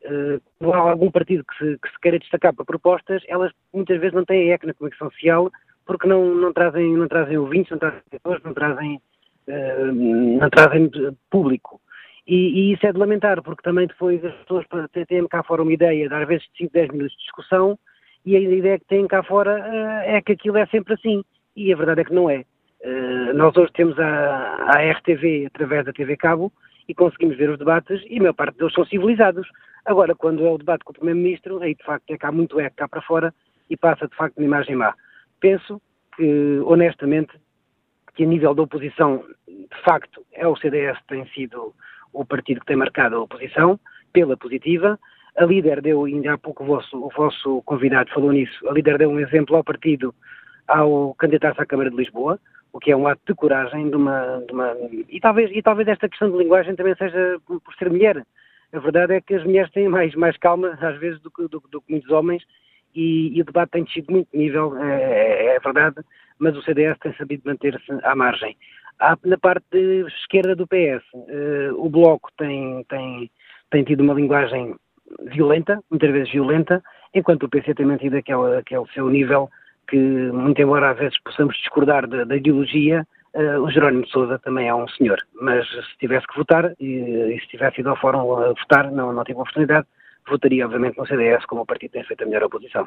Uh, há algum partido que se, que se queira destacar para propostas, elas muitas vezes não têm eco na comunicação social porque não, não, trazem, não trazem ouvintes, não trazem pessoas, não trazem, uh, não trazem público. E, e, isso é de lamentar, porque também depois as pessoas têm cá fora uma ideia de às vezes 5, 10 minutos de discussão e a ideia que têm cá fora uh, é que aquilo é sempre assim. E a verdade é que não é. Uh, nós hoje temos a, a RTV através da TV Cabo e conseguimos ver os debates e a maior parte deles são civilizados. Agora, quando é o debate com o Primeiro-Ministro, aí de facto é cá muito é cá para fora e passa de facto uma imagem má. Penso que, honestamente, que a nível da oposição, de facto, é o CDS que tem sido o partido que tem marcado a oposição, pela positiva. A líder deu, ainda há pouco o vosso, o vosso convidado falou nisso, a líder deu um exemplo ao partido ao candidatar-se à Câmara de Lisboa, o que é um ato de coragem de uma, de uma, e talvez e talvez esta questão de linguagem também seja por ser mulher a verdade é que as mulheres têm mais, mais calma, às vezes, do que, do, do que muitos homens, e, e, o debate tem sido muito nível, é, é, verdade, mas o CDS tem sabido manter-se à margem. Há, na parte esquerda do PS, eh, o Bloco tem, tem, tem tido uma linguagem violenta, muitas vezes violenta, enquanto o PC tem mantido aquele, aquele seu nível que, muito embora às vezes possamos discordar da, da ideologia, Uh, o Jerónimo de Souza também é um senhor, mas se tivesse que votar, e, e se tivesse ido ao fórum votar, não, não tive oportunidade, votaria, obviamente, no CDS, como o partido tem feito a melhor oposição.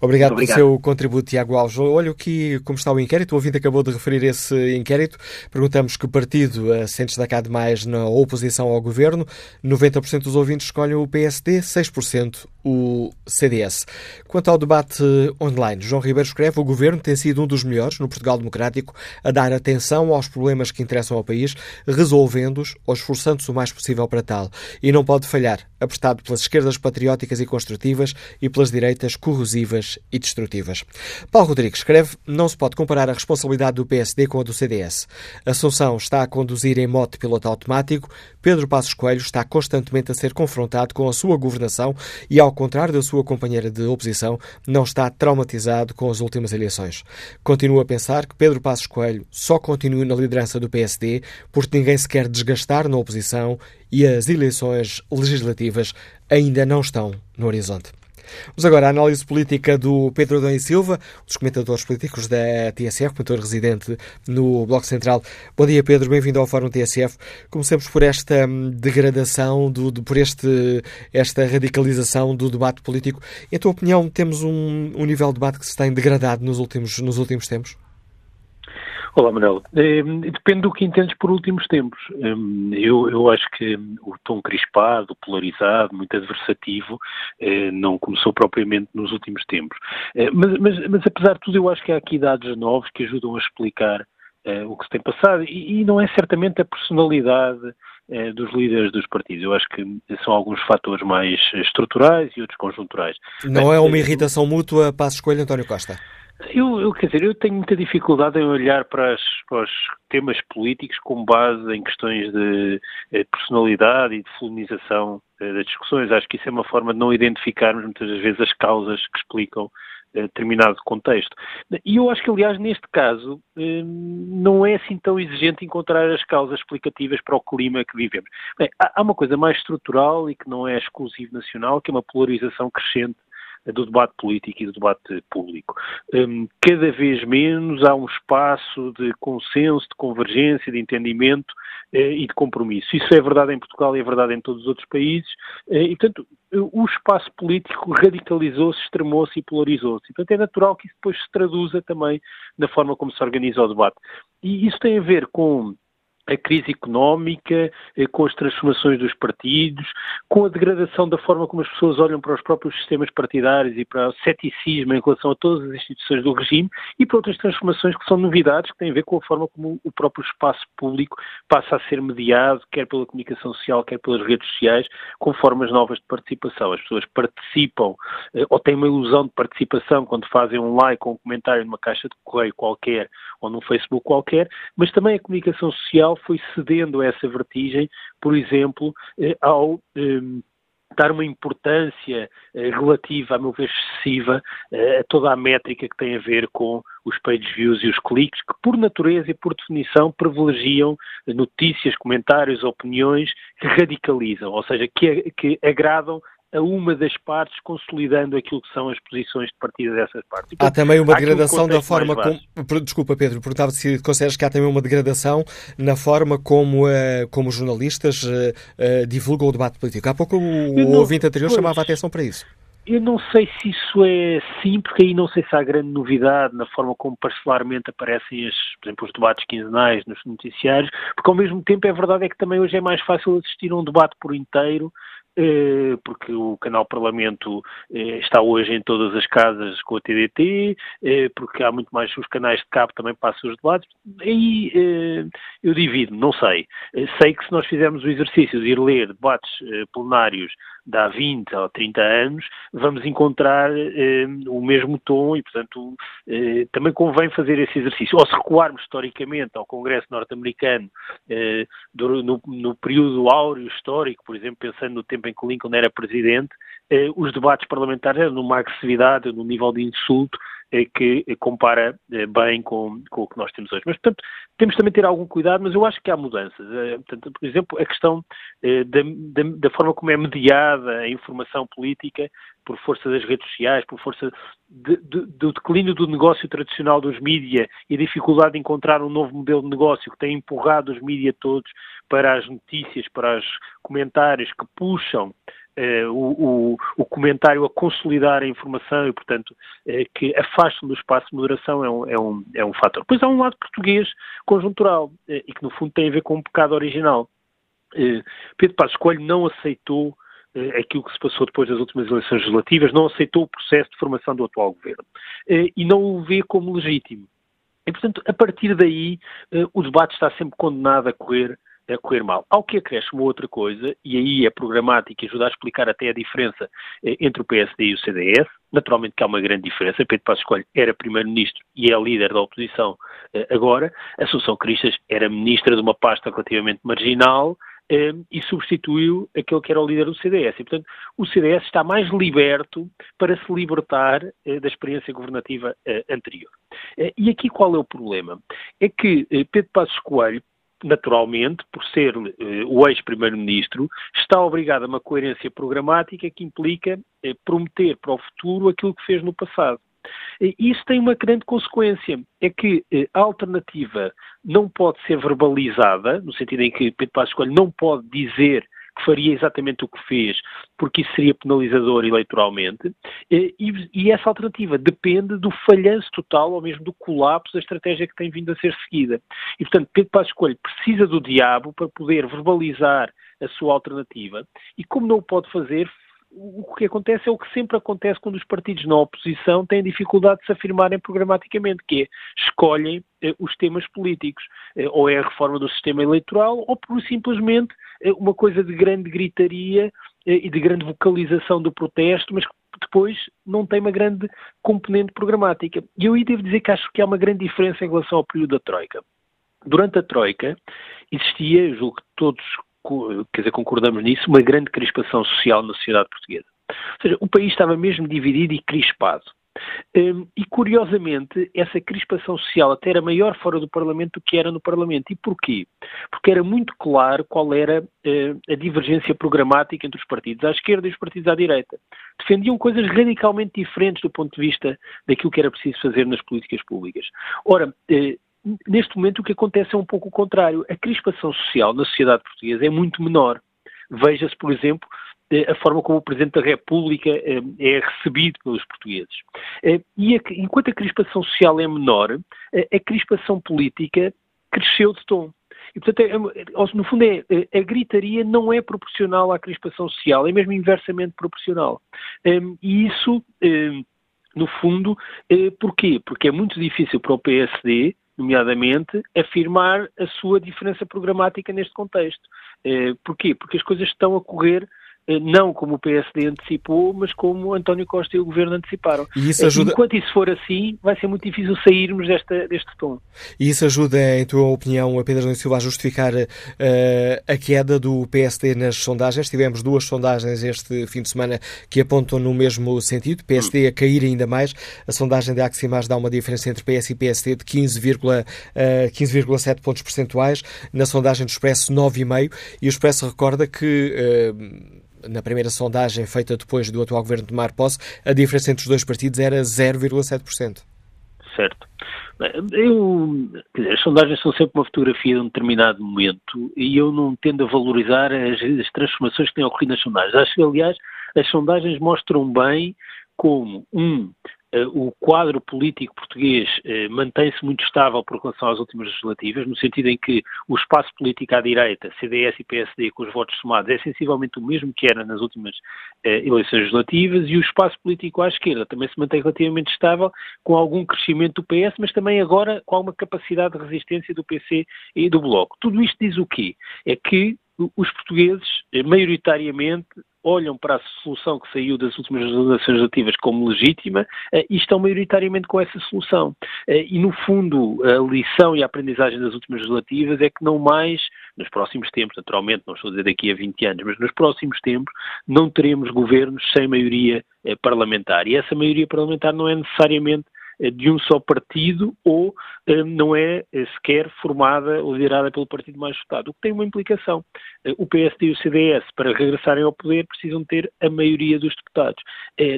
Obrigado, pelo seu contributo, Tiago Alves. Olha aqui como está o inquérito. O ouvinte acabou de referir esse inquérito. Perguntamos que partido uh, se destacado mais na oposição ao governo. 90% dos ouvintes escolhem o PSD, 6% o CDS. Quanto ao debate online, João Ribeiro escreve: o governo tem sido um dos melhores no Portugal Democrático a dar atenção aos problemas que interessam ao país, resolvendo-os ou esforçando-se o mais possível para tal. E não pode falhar, apertado pelas esquerdas patrióticas e construtivas e pelas direitas corrosivas e destrutivas. Paulo Rodrigues escreve: não se pode comparar a responsabilidade do PSD com a do CDS. Assunção está a conduzir em mote piloto automático, Pedro Passos Coelho está constantemente a ser confrontado com a sua governação e, ao contrário da sua companheira de oposição, não está traumatizado com as últimas eleições. Continua a pensar que Pedro Passos Coelho só continua na liderança do PSD porque ninguém se quer desgastar na oposição e as eleições legislativas ainda não estão no horizonte. Vamos agora à análise política do Pedro Adão e Silva, um dos comentadores políticos da TSF, comentador residente no Bloco Central. Bom dia, Pedro, bem-vindo ao Fórum TSF. Comecemos por esta hum, degradação, do, por este, esta radicalização do debate político. Em tua opinião, temos um, um nível de debate que se tem degradado nos últimos, nos últimos tempos? Olá, Manuel. Depende do que entendes por últimos tempos. Hum, eu, eu acho que o tom crispado, polarizado, muito adversativo, eh, não começou propriamente nos últimos tempos. Eh, mas, mas, mas, apesar de tudo, eu acho que há aqui dados novos que ajudam a explicar eh, o que se tem passado e, e não é certamente a personalidade dos líderes dos partidos. Eu acho que são alguns fatores mais estruturais e outros conjunturais. Não é uma irritação mútua para a escolha António Costa? Eu, eu, quer dizer, eu tenho muita dificuldade em olhar para, as, para os temas políticos com base em questões de, de personalidade e de feminização eh, das discussões. Acho que isso é uma forma de não identificarmos muitas vezes as causas que explicam eh, determinado contexto. E eu acho que, aliás, neste caso, eh, não é assim tão exigente encontrar as causas explicativas para o clima que vivemos. Bem, há uma coisa mais estrutural e que não é exclusivo nacional, que é uma polarização crescente do debate político e do debate público. Hum, cada vez menos há um espaço de consenso, de convergência, de entendimento eh, e de compromisso. Isso é verdade em Portugal e é verdade em todos os outros países. Eh, e, portanto, o espaço político radicalizou-se, extremou-se e polarizou-se. Portanto, é natural que isso depois se traduza também na forma como se organiza o debate. E isso tem a ver com a crise económica, eh, com as transformações dos partidos, com a degradação da forma como as pessoas olham para os próprios sistemas partidários e para o ceticismo em relação a todas as instituições do regime e para outras transformações que são novidades que têm a ver com a forma como o próprio espaço público passa a ser mediado, quer pela comunicação social, quer pelas redes sociais, com formas novas de participação. As pessoas participam eh, ou têm uma ilusão de participação quando fazem um like ou um comentário numa caixa de correio qualquer ou num Facebook qualquer, mas também a comunicação social foi cedendo a essa vertigem, por exemplo, eh, ao, ehm, dar uma importância eh, relativa, a meu ver, excessiva eh, a toda a métrica que tem a ver com os page views e os cliques, que por natureza e por definição privilegiam notícias, comentários, opiniões que radicalizam, ou seja, que, que agradam a uma das partes, consolidando aquilo que são as posições de partida dessas partes. há também uma degradação da forma como. Desculpa, Pedro, perguntava se consideras que há também uma degradação na forma como, uh, como os jornalistas uh, uh, divulgam o debate político. Há pouco o, o ouvinte anterior pois, chamava a atenção para isso. Eu não sei se isso é assim, porque aí não sei se há grande novidade na forma como parcelarmente aparecem, as, por exemplo, os debates quinzenais nos noticiários, porque ao mesmo tempo é verdade é que também hoje é mais fácil assistir a um debate por inteiro porque o canal Parlamento eh, está hoje em todas as casas com a TDT, eh, porque há muito mais os canais de cabo também passam os debates. Aí eu divido, não sei. Sei que se nós fizermos o exercício de ir ler debates plenários de há 20 ou 30 anos, vamos encontrar eh, o mesmo tom e, portanto, eh, também convém fazer esse exercício. Ou se recuarmos historicamente ao Congresso norte-americano, eh, no, no, período áureo histórico, por exemplo, pensando no tempo em que Lincoln era presidente, eh, os debates parlamentares eram numa agressividade, no nível de insulto, que compara eh, bem com, com, o que nós temos hoje. Mas, portanto, temos também de ter algum cuidado, mas eu acho que há mudanças. Eh, portanto, por exemplo, a questão eh, da, da, da, forma como é mediada a informação política por força das redes sociais, por força de, de, do declínio do negócio tradicional dos mídias e a dificuldade de encontrar um novo modelo de negócio que tem empurrado os mídias todos para as notícias, para os comentários que puxam o, o, o, comentário a consolidar a informação e, portanto, eh, que afastam do espaço de moderação é um, é, um, é um fator. Depois há um lado português conjuntural eh, e que, no fundo, tem a ver com um pecado original. Pedro Passos Coelho não aceitou aquilo que se passou depois das últimas eleições legislativas, não aceitou o processo de formação do atual governo e não o vê como legítimo. E, portanto, a partir daí, o debate está sempre condenado a correr a correr mal. Ao que acresce uma outra coisa, e aí é programática e ajuda a explicar até a diferença eh, entre o PSD e o CDS, naturalmente que há uma grande diferença, Pedro Passos Coelho era primeiro-ministro e é líder da oposição eh, agora, Assunção Cristas era ministra de uma pasta relativamente marginal, eh, e substituiu aquele que era o líder do CDS. E, portanto, o CDS está mais liberto para se libertar da experiência governativa anterior. e aqui qual é o problema? É que Pedro Passos Coelho naturalmente, por ser eh, o ex-primeiro-ministro, está obrigado a uma coerência programática que implica eh, prometer para o futuro aquilo que fez no passado. Isso tem uma grande consequência, é que eh, a alternativa não pode ser verbalizada, no sentido em que Pedro Passos Coelho não pode dizer que faria exatamente o que fez, porque isso seria penalizador eleitoralmente, e, e, essa alternativa depende do falhanço total ou mesmo do colapso da estratégia que tem vindo a ser seguida. E, portanto, Pedro Passos Coelho precisa do diabo para poder verbalizar a sua alternativa e, como não o pode fazer, o que acontece é o que sempre acontece quando os partidos na oposição têm dificuldade de se afirmarem programaticamente, que é escolhem eh, os temas políticos. Eh, ou é a reforma do sistema eleitoral, ou por simplesmente eh, uma coisa de grande gritaria eh, e de grande vocalização do protesto, mas que depois não tem uma grande componente programática. E eu aí devo dizer que acho que há uma grande diferença em relação ao período da Troika. Durante a Troika existia, julgo que todos quer dizer, concordamos nisso, uma grande crispação social na sociedade portuguesa. Ou seja, o país estava mesmo dividido e crispado. Um, e curiosamente, essa crispação social até era maior fora do Parlamento do que era no Parlamento. E porquê? Porque era muito claro qual era uh, a divergência programática entre os partidos à esquerda e os partidos à direita. Defendiam coisas radicalmente diferentes do ponto de vista daquilo que era preciso fazer nas políticas públicas. Ora, uh, neste momento o que acontece é um pouco o contrário. A crispação social na sociedade portuguesa é muito menor. Veja-se, por exemplo, eh, a forma como o Presidente da República eh, é recebido pelos portugueses. Eh, e a, enquanto a crispação social é menor, a crispação política cresceu de tom. E, portanto, é, é, no fundo, é, a gritaria não é proporcional à crispação social, é mesmo inversamente proporcional. E isso, no fundo, porquê? Porque é muito difícil para o PSD nomeadamente, afirmar a sua diferença programática neste contexto. Eh, porquê? Porque as coisas estão a correr não como o PSD antecipou, mas como António Costa e o Governo anteciparam. E isso ajuda... Enquanto isso for assim, vai ser muito difícil sairmos desta, deste tom. E isso ajuda, em tua opinião, a Pedro Silva a justificar uh, a queda do PSD nas sondagens? Tivemos duas sondagens este fim de semana que apontam no mesmo sentido, PSD a cair ainda mais. A sondagem da Aximaz dá uma diferença entre PS e PSD de 15,7 uh, 15 pontos percentuais. Na sondagem do Expresso, 9,5. E o Expresso recorda que... Uh, na primeira sondagem feita depois do atual governo tomar posse, a diferença entre os dois partidos era 0,7%. Certo. Eu, as sondagens são sempre uma fotografia de um determinado momento e eu não tendo a valorizar as, as transformações que têm ocorrido nas sondagens. Acho que, aliás, as sondagens mostram bem como, um, o quadro político português uh, mantém-se muito estável por relação às últimas legislativas, no sentido em que o espaço político à direita, CDS e PSD, com os votos somados, é sensivelmente o mesmo que era nas últimas uh, eleições legislativas, e o espaço político à esquerda também se mantém relativamente estável, com algum crescimento do PS, mas também agora com alguma capacidade de resistência do PC e do Bloco. Tudo isto diz o quê? É que os portugueses, maioritariamente, olham para a solução que saiu das últimas legislações legislativas como legítima eh, e estão maioritariamente com essa solução. Eh, e, no fundo, a lição e a aprendizagem das últimas legislativas é que não mais, nos próximos tempos, naturalmente, não estou a dizer daqui a 20 anos, mas nos próximos tempos, não teremos governos sem maioria eh, parlamentar. E essa maioria parlamentar não é necessariamente de um só partido ou eh, não é eh, sequer formada ou liderada pelo partido mais votado, o que tem uma implicação. O PSD e o CDS, para regressarem ao poder, precisam ter a maioria dos deputados.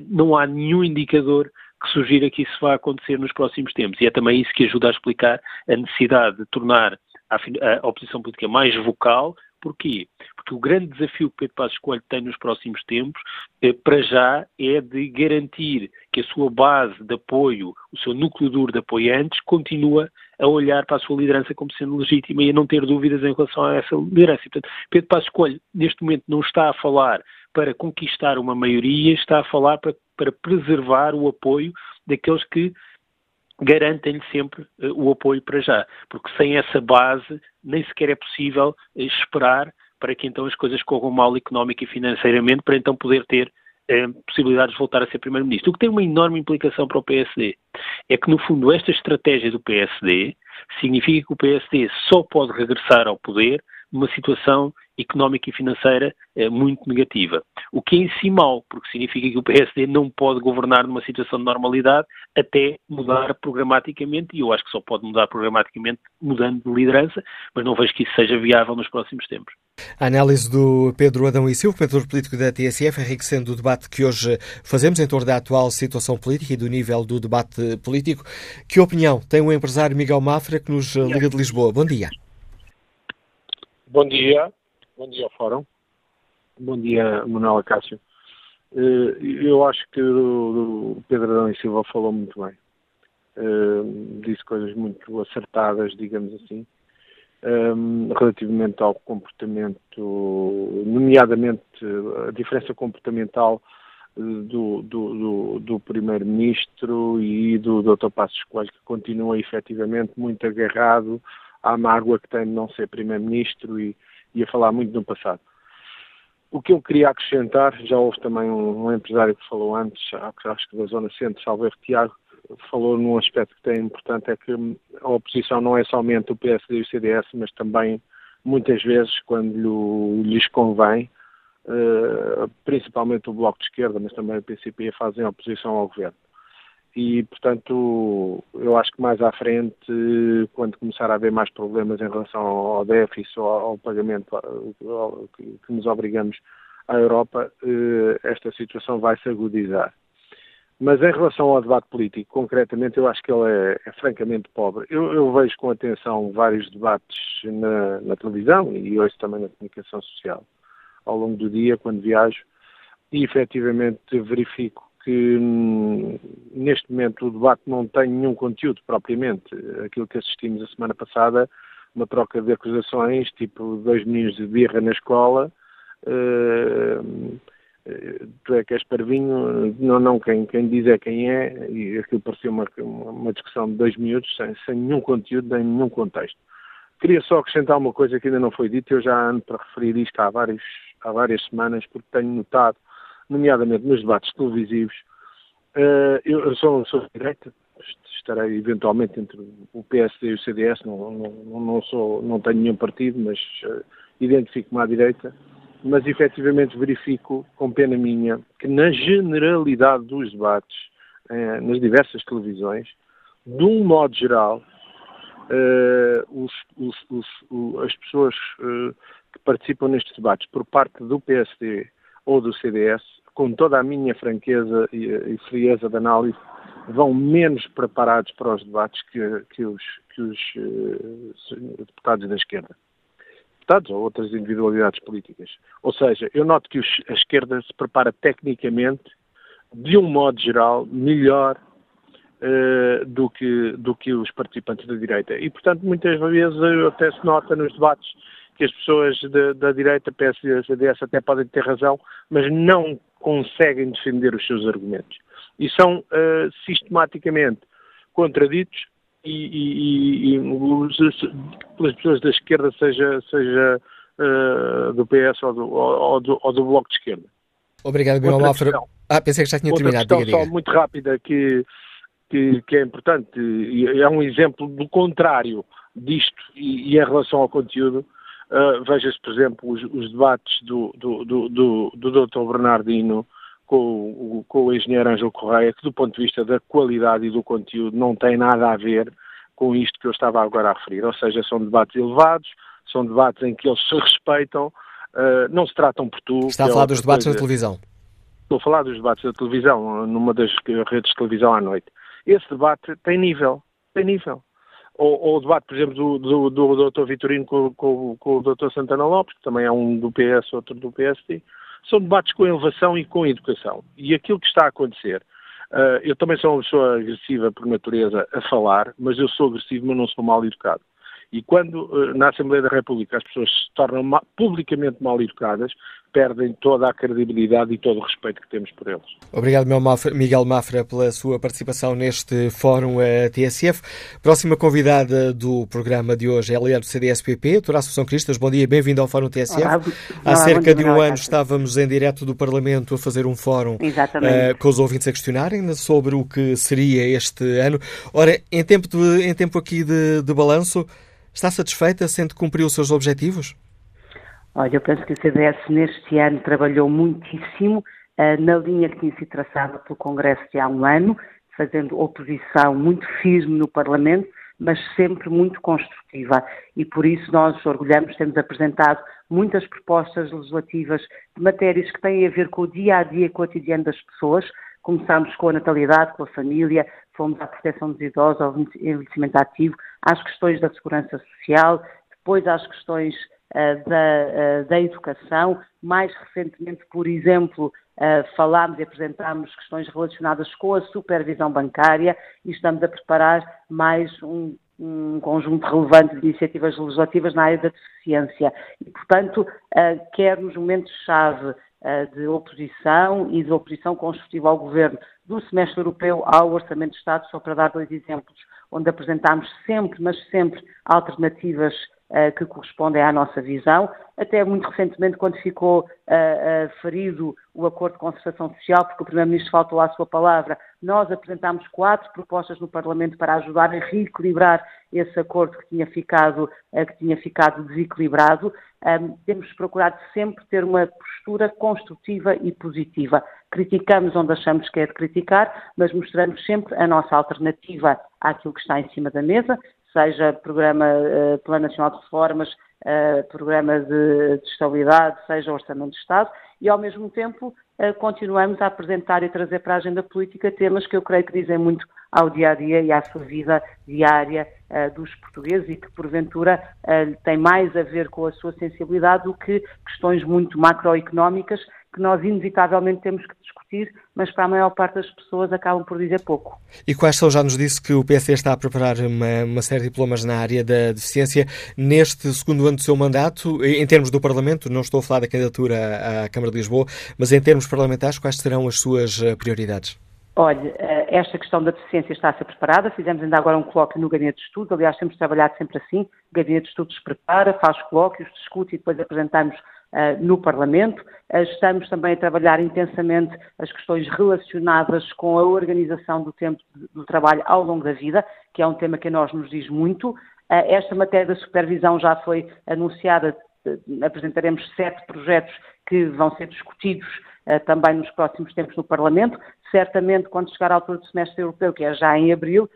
Não há nenhum indicador que sugira que isso vá acontecer nos próximos tempos. E é também isso que ajuda a explicar a necessidade de tornar a oposição política mais vocal, Porquê? Porque o grande desafio que Pedro Passos Coelho tem nos próximos tempos, eh, para já, é de garantir que a sua base de apoio, o seu núcleo duro de apoiantes, continua a olhar para a sua liderança como sendo legítima e a não ter dúvidas em relação a essa liderança. Portanto, Pedro Passos Coelho, neste momento, não está a falar para conquistar uma maioria, está a falar para, para preservar o apoio daqueles que garantem-lhe sempre uh, o apoio para já, porque sem essa base nem sequer é possível uh, esperar para que então as coisas corram mal económica e financeiramente, para então poder ter uh, possibilidades de voltar a ser Primeiro-Ministro. O que tem uma enorme implicação para o PSD é que, no fundo, esta estratégia do PSD significa que o PSD só pode regressar ao poder numa situação económica e financeira é, muito negativa. O que é em si mau, porque significa que o PSD não pode governar numa situação de normalidade até mudar programaticamente, e eu acho que só pode mudar programaticamente mudando de liderança, mas não vejo que isso seja viável nos próximos tempos. A análise do Pedro Adão e Silva, comentador político da TSF, enriquecendo o debate que hoje fazemos em torno da atual situação política e do nível do debate político. Que opinião tem o empresário Miguel Mafra, que nos liga de Lisboa? Bom dia. Bom dia. Bom dia ao Fórum. Bom dia, Manuela Cássio. Eh, eu acho que o Pedro Adão e Silva falou muito bem. Eh, disse coisas muito acertadas, digamos assim, eh, relativamente ao comportamento, nomeadamente a diferença comportamental do, do, do, do Primeiro-Ministro e do Dr. Passos Coelho, que continua efetivamente muito agarrado à mágoa que tem de não ser Primeiro-Ministro e, e a falar muito no passado. O que eu queria acrescentar, já houve também um, um empresário que falou antes, acho que da Zona Centro, Salveiro Tiago, falou num aspecto que tem importante, é que a oposição não é somente o PSD e o CDS, mas também, muitas vezes, quando lhes convém, uh, principalmente o Bloco de Esquerda, mas também o PCP, fazem oposição ao governo e, portanto, eu acho que mais à frente, quando começar a haver mais problemas em relação ao déficit ou ao pagamento que nos obrigamos à Europa, eh, esta situação vai se agudizar. Mas em relação ao debate político, concretamente, eu acho que ele é, é francamente pobre. Eu, eu, vejo com atenção vários debates na, na televisão e hoje também na comunicação social ao longo do dia, quando viajo, e efetivamente verifico que hum, neste momento o debate não tem nenhum conteúdo propriamente. Aquilo que assistimos a semana passada, uma troca de acusações, tipo dois meninos de birra na escola, uh, tu é que és parvinho, não, não, quem, quem diz é quem é, e aquilo parecia uma, uma discussão de dois minutos, sem, sem nenhum conteúdo, nem nenhum contexto. Queria só acrescentar uma coisa que ainda não foi dita, eu já ando para referir isto há vários, há várias semanas, porque tenho notado, nomeadamente nos debates televisivos, uh, eu sou, sou direita, estarei eventualmente entre o PSD e o CDS, não, não, não, sou, não tenho nenhum partido, mas uh, identifico-me à direita, mas efetivamente verifico, com pena minha, que na generalidade dos debates, uh, nas diversas televisões, de um modo geral, uh, os, os, os, as pessoas que participam nestes debates por parte do PSD ou do CDS, com toda a minha franqueza e, e frieza de análise, vão menos preparados para os debates que, que os, que os uh, deputados da esquerda. Deputados ou outras individualidades políticas. Ou seja, eu noto que a esquerda se prepara tecnicamente, de um modo geral, melhor uh, do, que, do que os participantes da direita. E, portanto, muitas vezes até se nota nos debates que as pessoas da, da direita, PS e CDS, até podem ter razão, mas não conseguem defender os seus argumentos e são uh, sistematicamente contraditos e, e, e, pelas pessoas da esquerda, seja, seja uh, do PS ou do, ou, do, ou do, Bloco de Esquerda. Obrigado, Bima Malfra. Ah, pensei que já tinha terminado. Outra questão diga, só muito rápida que, que, que, é importante e é um exemplo do contrário disto e, e em relação ao conteúdo. Uh, Veja-se, por exemplo, os, os debates do, do, do, do, do Dr. Bernardino com, com o engenheiro Ângelo Correia, que do ponto de vista da qualidade e do conteúdo não tem nada a ver com isto que eu estava agora a referir. Ou seja, são debates elevados, são debates em que eles se respeitam, uh, não se tratam por tu. Está a falar dos debates coisa. na televisão. Estou a falar dos debates da televisão, numa das redes de televisão à noite. Esse debate tem nível, tem nível. Ou, ou o debate, por exemplo, do, do, do Dr. Vitorino com, com, com o Dr. Santana Lopes, que também é um do PS, outro do PSD, são debates com elevação e com educação. E aquilo que está a acontecer, uh, eu também sou uma pessoa agressiva por natureza a falar, mas eu sou agressivo, mas não sou mal educado. E quando uh, na Assembleia da República as pessoas se tornam ma publicamente mal educadas, perdem toda a credibilidade e todo o respeito que temos por eles. Obrigado, Miguel Mafra, pela sua participação neste Fórum eh, TSF. Próxima convidada do programa de hoje é a líder do CDSPP, doutora Assunção Cristas. Bom dia, bem-vindo ao Fórum TSF. Olá, Há cerca de um ano estávamos em direto do Parlamento a fazer um fórum uh, com os ouvintes a questionarem sobre o que seria este ano. Ora, em tempo, de, em tempo aqui de, de balanço, está satisfeita, sendo que cumpriu os seus objetivos? Olha, eu penso que o CDS neste ano trabalhou muitíssimo uh, na linha que tinha sido traçada pelo Congresso de há um ano, fazendo oposição muito firme no Parlamento, mas sempre muito construtiva. E por isso nós orgulhamos, temos apresentado muitas propostas legislativas de matérias que têm a ver com o dia a dia cotidiano das pessoas. Começámos com a natalidade, com a família, fomos à proteção dos idosos, ao envelhecimento ativo, às questões da segurança social, depois às questões da, eh, da educação. Mais recentemente, por exemplo, eh, falámos e apresentámos questões relacionadas com a supervisão bancária e estamos a preparar mais um, um conjunto relevante de iniciativas legislativas na área da deficiência. E, portanto, quer nos momentos-chave de oposição e de oposição construtiva ao governo do semestre europeu ao Orçamento de Estado, só para dar dois exemplos, onde apresentámos sempre, mas sempre, alternativas que correspondem à nossa visão. Até muito recentemente, quando ficou uh, uh, ferido o acordo de concertação social, porque o Primeiro-Ministro faltou à sua palavra, nós apresentámos quatro propostas no Parlamento para ajudar a reequilibrar esse acordo que tinha ficado, que tinha ficado desequilibrado. Temos procurado sempre ter uma postura construtiva e positiva. Criticamos onde achamos que é de criticar, mas mostramos sempre a nossa alternativa àquilo que está em cima da mesa, seja programa uh, Plano Nacional de Reformas, uh, programa de, de, estabilidade, seja Orçamento de Estado, e ao mesmo tempo uh, continuamos a apresentar e trazer para a agenda política temas que eu creio que dizem muito ao dia a dia e à sua vida diária dos portugueses e que, porventura, têm mais a ver com a sua sensibilidade do que questões muito macroeconómicas que nós inevitavelmente temos que discutir, mas para a maior parte das pessoas acabam por dizer pouco. E quais são, já nos disse que o PSD está a preparar uma, uma série de diplomas na área da deficiência neste segundo ano do seu mandato, em termos do Parlamento, não estou a falar da candidatura à Câmara de Lisboa, mas em termos parlamentares, quais serão as suas eh, prioridades? Olha, eh, esta questão da deficiência está a ser preparada. Fizemos ainda agora um colóquio no Gabinete de Estudos. Aliás, temos trabalhado sempre assim. O Gabinete de Estudos prepara, faz colóquios, discute e depois apresentamos no Parlamento. Estamos também a trabalhar intensamente as questões relacionadas com a organização do tempo do trabalho ao longo da vida, que é um tema que a nós nos diz muito. Esta matéria da supervisão já foi anunciada, apresentaremos sete projetos que vão ser discutidos também nos próximos tempos no Parlamento. Certamente, quando chegar a altura do semestre europeu, que é já em abril,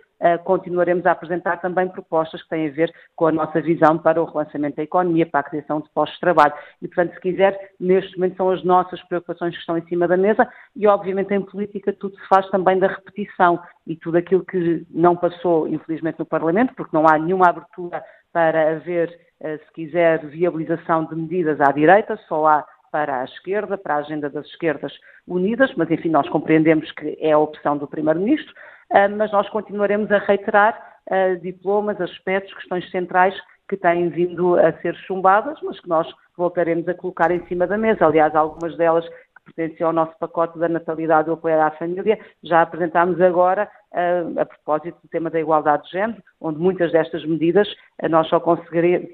continuaremos a apresentar também propostas que têm a ver com a nossa visão para o relançamento da economia, para a criação de postos de trabalho. E, portanto, se quiser, neste momento são as nossas preocupações que estão em cima da mesa e, obviamente, em política tudo se faz também da repetição e tudo aquilo que não passou, infelizmente, no Parlamento, porque não há nenhuma abertura para haver, uh, se quiser, viabilização de medidas à direita, só há para a esquerda, para a agenda das esquerdas unidas, mas enfim, nós compreendemos que é a opção do Primeiro-Ministro, ah, mas nós continuaremos a reiterar ah, diplomas, aspectos, questões centrais que têm vindo a ser chumbadas, mas que nós voltaremos a colocar em cima da mesa. Aliás, algumas delas pertenciam ao nosso pacote da natalidade do apoio à família. Já apresentámos agora, uh, a propósito do tema da igualdade de género, onde muitas destas medidas nós só,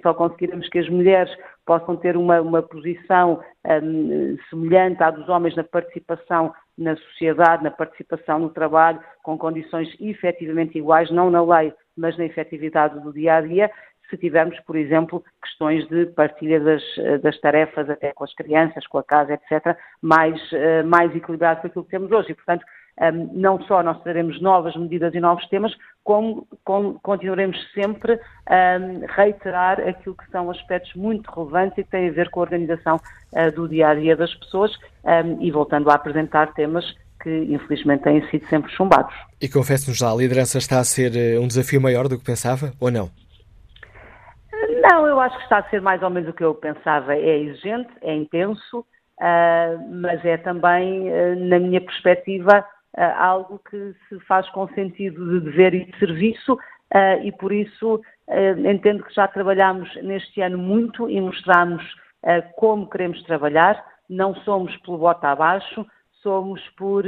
só conseguiremos que as mulheres possam ter uma, uma posição um, semelhante à dos homens na participação na sociedade, na participação no trabalho, com condições efetivamente iguais, não na lei, mas na efetividade do dia a dia, se tivermos, por exemplo, questões de partilha das, das, tarefas até com as crianças, com a casa, etc., mais, eh, mais equilibrado com aquilo que temos hoje. E, portanto, ehm, não só nós traremos novas medidas e novos temas, como, como continuaremos sempre a um, reiterar aquilo que são aspectos muito relevantes e que têm a ver com a organização uh, do dia a dia das pessoas um, e voltando a apresentar temas que infelizmente têm sido sempre chumbados. E confesso-nos já, a liderança está a ser eh, um desafio maior do que pensava ou não? Não, eu acho que está a ser mais ou menos o que eu pensava. É exigente, é intenso, uh, mas é também, uh, na minha perspectiva, algo que se faz com sentido de dever e de serviço e por isso entendo que já trabalhamos neste ano muito e mostramos como queremos trabalhar. Não somos pelo voto abaixo, somos por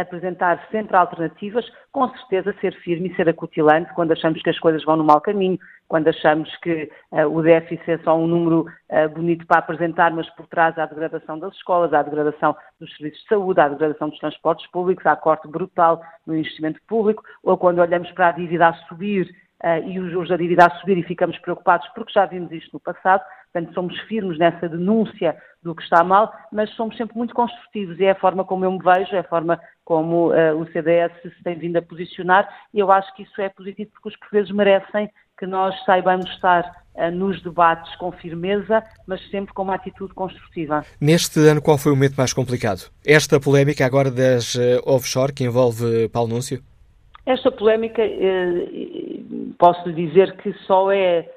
apresentar sempre alternativas, com certeza ser firme e ser acutilante quando achamos que as coisas vão no mau caminho, quando achamos que uh, o déficit é só um número uh, bonito para apresentar, mas por trás há a degradação das escolas, há a degradação dos serviços de saúde, há a degradação dos transportes públicos, há corte brutal no investimento público, ou quando olhamos para a dívida a subir uh, e os juros da dívida a subir e ficamos preocupados porque já vimos isto no passado, portanto somos firmes nessa denúncia do que está mal, mas somos sempre muito construtivos e é a forma como eu me vejo, é a forma como uh, o CDS se tem vindo a posicionar e eu acho que isso é positivo porque os portugueses merecem que nós saibamos estar uh, nos debates com firmeza, mas sempre com uma atitude construtiva. Neste ano, qual foi o momento mais complicado? Esta polémica agora das uh, offshore que envolve Paulo Núncio? Esta polémica, posso dizer que só é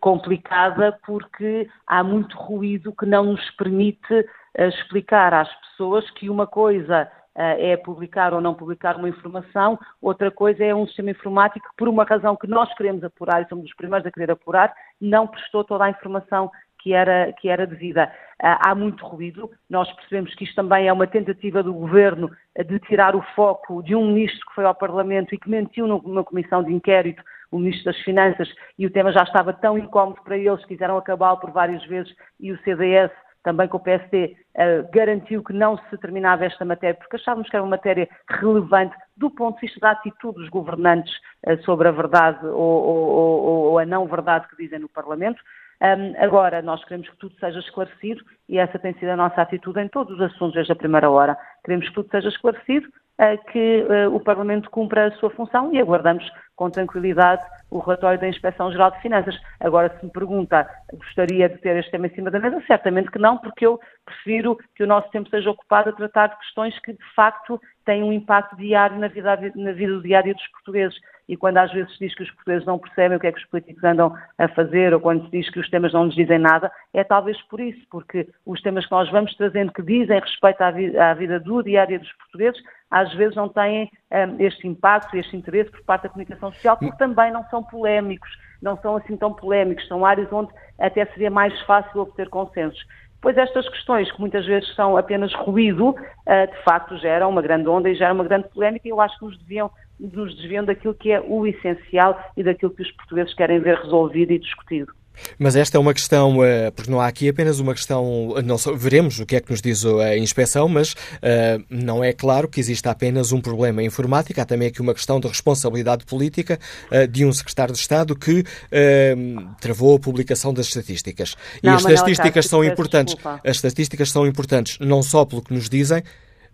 complicada porque há muito ruído que não nos permite explicar às pessoas que uma coisa é publicar ou não publicar uma informação, outra coisa é um sistema informático que, por uma razão que nós queremos apurar e somos os primeiros a querer apurar, não prestou toda a informação que era, que era devida. há muito ruído, nós percebemos que isto também é uma tentativa do governo de tirar o foco de um ministro que foi ao Parlamento e que mentiu numa comissão de inquérito, o ministro das Finanças, e o tema já estava tão incómodo para eles, quiseram acabá-lo por várias vezes e o CDS também com o PSD uh, eh, garantiu que não se terminava esta matéria, porque achávamos que era uma matéria relevante do ponto de vista da atitude dos governantes uh, sobre a verdade ou, ou, ou, a não verdade que dizem no Parlamento. Um, agora, nós queremos que tudo seja esclarecido e essa tem sido a nossa atitude em todos os assuntos desde a primeira hora. Queremos que tudo seja esclarecido, uh, que o Parlamento cumpra a sua função e aguardamos com tranquilidade o relatório da Inspeção Geral de Finanças. Agora, se me pergunta, gostaria de ter este tema em cima da mesa? Certamente que não, porque eu prefiro que o nosso tempo seja ocupado a tratar de questões que, de facto, têm um impacto diário na vida, na vida diária dos portugueses. E quando às vezes se diz que os portugueses não percebem o que é que os políticos andam a fazer, ou quando se diz que os temas não nos dizem nada, é talvez por isso, porque os temas que nós vamos trazendo que dizem respeito à vida, à vida do diário dos portugueses, às vezes não têm um, este impacto, este interesse por parte da comunicação social, porque também não são polémicos, não são assim tão polémicos, são áreas onde até seria mais fácil obter consensos. Pois estas questões, que muitas vezes são apenas ruído, uh, de facto geram uma grande onda e geram uma grande polémica e eu acho que nos deviam nos desviam daquilo que é o essencial e daquilo que os portugueses querem ver resolvido e discutido. Mas esta é uma questão, eh, porque não há aqui apenas uma questão, não veremos o que é que nos diz a inspeção, mas uh, não é claro que exista apenas um problema informático, há também aqui uma questão de responsabilidade política uh, de um secretário de Estado que uh, travou a publicação das estatísticas. Não, e as estatísticas são importantes. Desculpa. As estatísticas são importantes não só pelo que nos dizem,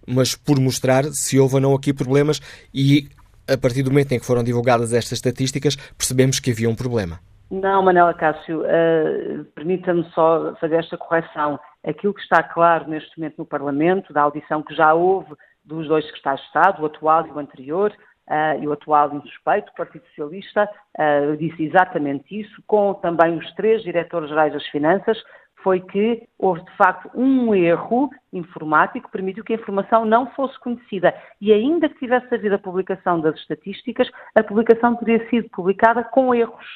mas por mostrar se houve ou não aqui problemas e a partir do momento em que foram divulgadas estas estatísticas, percebemos que havia um problema. Não, Manela Cássio, uh, permita-me só fazer esta correção. Aquilo que está claro neste momento no Parlamento, da audição que já houve dos dois secretários de Estado, o atual e o anterior, uh, e o atual insuspeito, o Partido Socialista, uh, disse exatamente isso, com também os três diretores-gerais das Finanças, foi que houve de facto um erro informático que permitiu que a informação não fosse conhecida. E ainda que tivesse havido a publicação das estatísticas, a publicação teria sido publicada com erros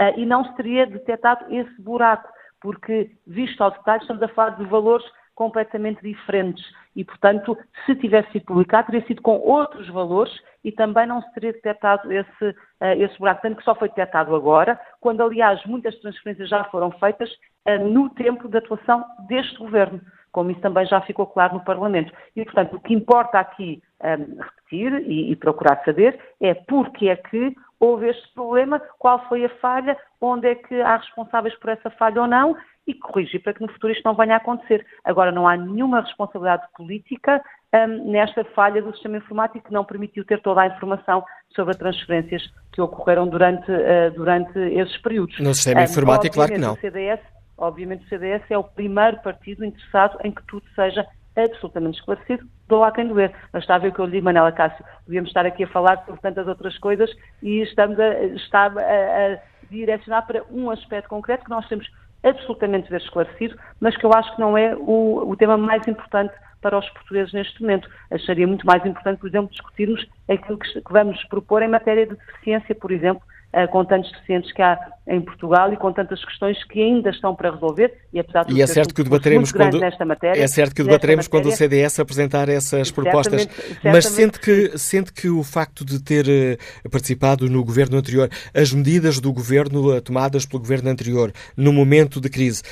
uh, e não se teria detectado esse buraco, porque, visto ao detalhe, estamos a falar de valores completamente diferentes. E, portanto, se tivesse sido publicado, teria sido com outros valores e também não se teria detectado esse, uh, esse buraco, tanto que só foi detectado agora, quando, aliás, muitas transferências já foram feitas uh, no tempo de atuação deste governo, como isso também já ficou claro no Parlamento. E, portanto, o que importa aqui um, repetir e, e procurar saber é porque é que houve este problema, qual foi a falha, onde é que há responsáveis por essa falha ou não e corrigir para que no futuro isto não venha a acontecer. Agora, não há nenhuma responsabilidade política um, nesta falha do sistema informático que não permitiu ter toda a informação sobre as transferências que ocorreram durante, uh, durante esses períodos. No sistema informático, um, claro que não. O CDS, obviamente o CDS é o primeiro partido interessado em que tudo seja absolutamente esclarecido, dou a quem doer. Mas está a ver o que eu lhe digo, Manela Cássio, devíamos estar aqui a falar sobre tantas outras coisas e estamos a, está a, a direcionar para um aspecto concreto que nós temos absolutamente ver esclarecido, mas que eu acho que não é o, o tema mais importante para os portugueses neste momento. Acharia muito mais importante, por exemplo, discutirmos aquilo que, que vamos propor em matéria de deficiência, por exemplo, com tantos deficientes que há em Portugal e com tantas questões que ainda estão para resolver e apesar de e é certo que debateremos quando nesta matéria, é certo que debateremos quando o CDS apresentar essas propostas certamente, mas sente que sente que o facto de ter uh, participado no governo anterior as medidas do governo uh, tomadas pelo governo anterior no momento de crise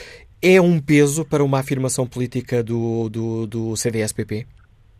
é um peso para uma afirmação política do, do, do CDS-PP?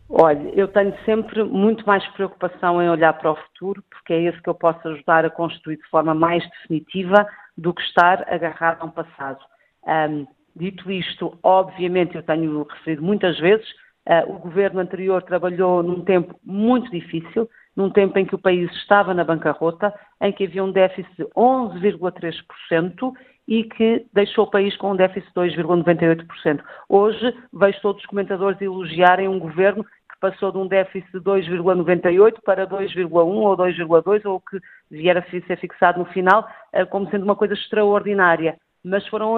Olha, eu tenho sempre muito mais preocupação em olhar para o futuro, porque é esse que eu posso ajudar a construir de forma mais definitiva do que estar agarrado a um passado. Um, dito isto, obviamente, eu tenho referido muitas vezes, uh, o governo anterior trabalhou num tempo muito difícil, num tempo em que o país estava na bancarrota, em que havia um déficit de 11,3% e que deixou o país com um déficit de 2,98%. Hoje vejo todos os comentadores elogiarem um governo passou de um déficit de 2,98 para 2,1 ou 2,2 ou que vier a ser fixado no final eh, como sendo uma coisa extraordinária. Mas foram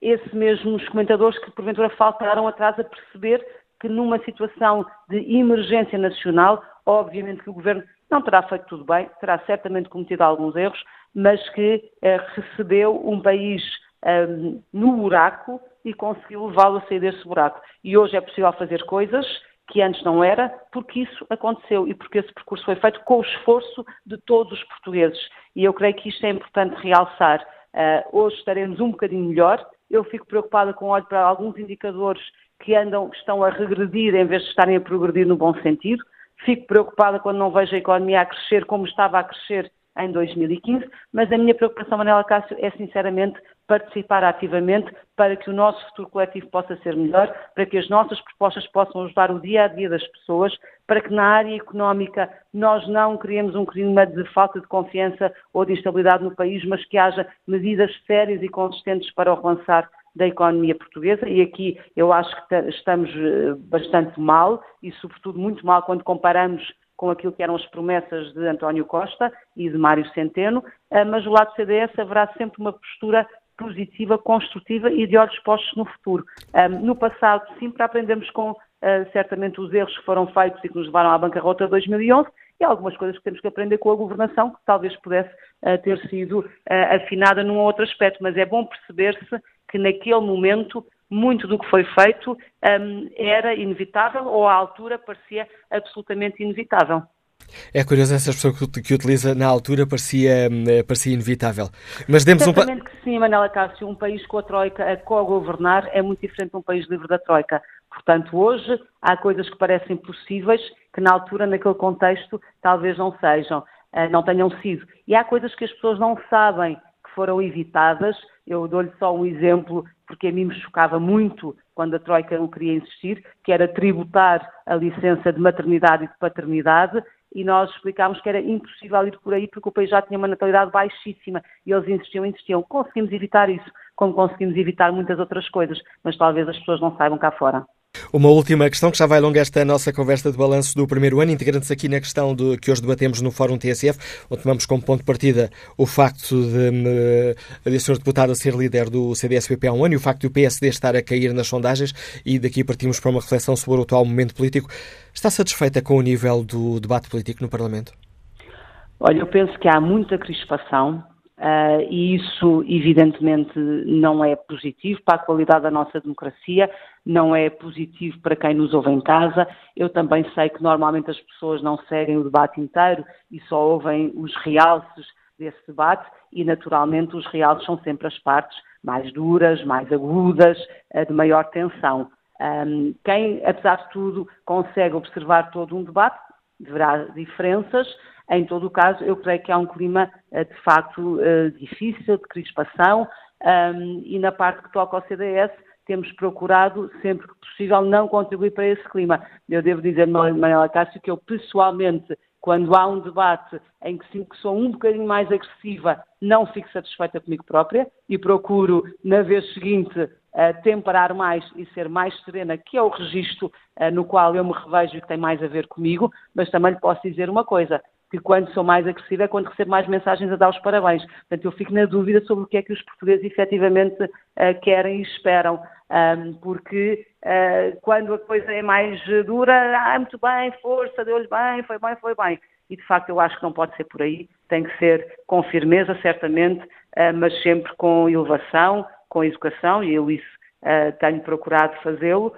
esses mesmos comentadores que porventura faltaram atrás a perceber que numa situação de emergência nacional, obviamente que o governo não terá feito tudo bem, terá certamente cometido alguns erros, mas que eh, recebeu um país um, no buraco e conseguiu levá-lo a sair desse buraco. E hoje é possível fazer coisas que antes não era, porque isso aconteceu e porque esse percurso foi feito com o esforço de todos os portugueses. E eu creio que isto é importante realçar. Uh, hoje estaremos um bocadinho melhor. Eu fico preocupada com olho para alguns indicadores que andam, estão a regredir em vez de estarem a progredir no bom sentido. Fico preocupada quando não vejo a economia a crescer como estava a crescer em 2015, mas a minha preocupação, Manela Cássio, é sinceramente participar ativamente para que o nosso futuro coletivo possa ser melhor, para que as nossas propostas possam ajudar o dia a dia das pessoas, para que na área económica nós não criemos um clima de falta de confiança ou de instabilidade no país, mas que haja medidas sérias e consistentes para o relançar da economia portuguesa. E aqui eu acho que estamos eh, bastante mal e sobretudo muito mal quando comparamos com aquilo que eram as promessas de António Costa e de Mário Centeno, eh, mas do lado do CDS haverá sempre uma postura positiva, construtiva e de olhos postos no futuro. Eh, no passado, sempre aprendemos com eh, certamente os erros que foram feitos e que nos levaram à bancarrota de 2011 e algumas coisas que temos que aprender com a governação que talvez pudesse ter sido afinada num outro aspecto, mas é bom perceber-se que naquele momento muito do que foi feito um, era inevitável ou à altura parecia absolutamente inevitável. É curioso, essa expressão que, que utiliza na altura parecia, eh, parecia inevitável. Mas demos um... que sim, Manela Cássio, um país com a Troika a co-governar é muito diferente de um país livre da Troika. Portanto, hoje há coisas que parecem possíveis que na altura, naquele contexto, talvez não sejam, eh, não tenham sido. E há coisas que as pessoas não sabem que foram evitadas. Eu dou-lhe só um exemplo, porque a mim me chocava muito quando a Troika não queria insistir, que era tributar a licença de maternidade e de paternidade, e nós explicámos que era impossível ir por aí porque o país já tinha uma natalidade baixíssima e eles insistiam, insistiam. Conseguimos evitar isso, como conseguimos evitar muitas outras coisas, mas talvez as pessoas não saibam cá fora. Uma última questão que já vai alongar esta nossa conversa de balanço do primeiro ano, integrando-se aqui na questão de, que hoje debatemos no Fórum TSF, onde tomamos como ponto de partida o facto de, de, de a senhora deputada ser líder do CDS-PP há um ano e o facto de o PSD estar a cair nas sondagens e daqui partimos para uma reflexão sobre o atual momento político. Está satisfeita com o nível do debate político no Parlamento? Olha, eu penso que há muita crispação, Uh, e isso, evidentemente, não é positivo para a qualidade da nossa democracia, não é positivo para quem nos ouve em casa. Eu também sei que normalmente as pessoas não seguem o debate inteiro e só ouvem os realces desse debate, e naturalmente os realces são sempre as partes mais duras, mais agudas, uh, de maior tensão. Quem, apesar de tudo, consegue observar todo um debate, verá diferenças, em todo o caso, eu creio que há um clima eh, de facto eh, difícil, de crispação, e na parte que toca ao CDS, temos procurado, sempre que possível, não contribuir para esse clima. Eu devo dizer, Manuela Cássio, que eu pessoalmente, quando há um debate em que sinto que sou um bocadinho mais agressiva, não fico satisfeita comigo própria e procuro, na vez seguinte, uh, temperar mais e ser mais serena, que é o registro uh, no qual eu me revejo e que tem mais a ver comigo, mas também lhe posso dizer uma coisa, que quando sou mais agressiva é quando recebo mais mensagens a dar os parabéns. Portanto, eu fico na dúvida sobre o que é que os portugueses efetivamente uh, querem e esperam, um, porque uh, quando a coisa é mais dura, ah, muito bem, força, deu-lhe bem, foi bem, foi bem. E de facto eu acho que não pode ser por aí, tem que ser com firmeza, certamente, uh, mas sempre com elevação, com educação, e eu isso tenho procurado fazê-lo,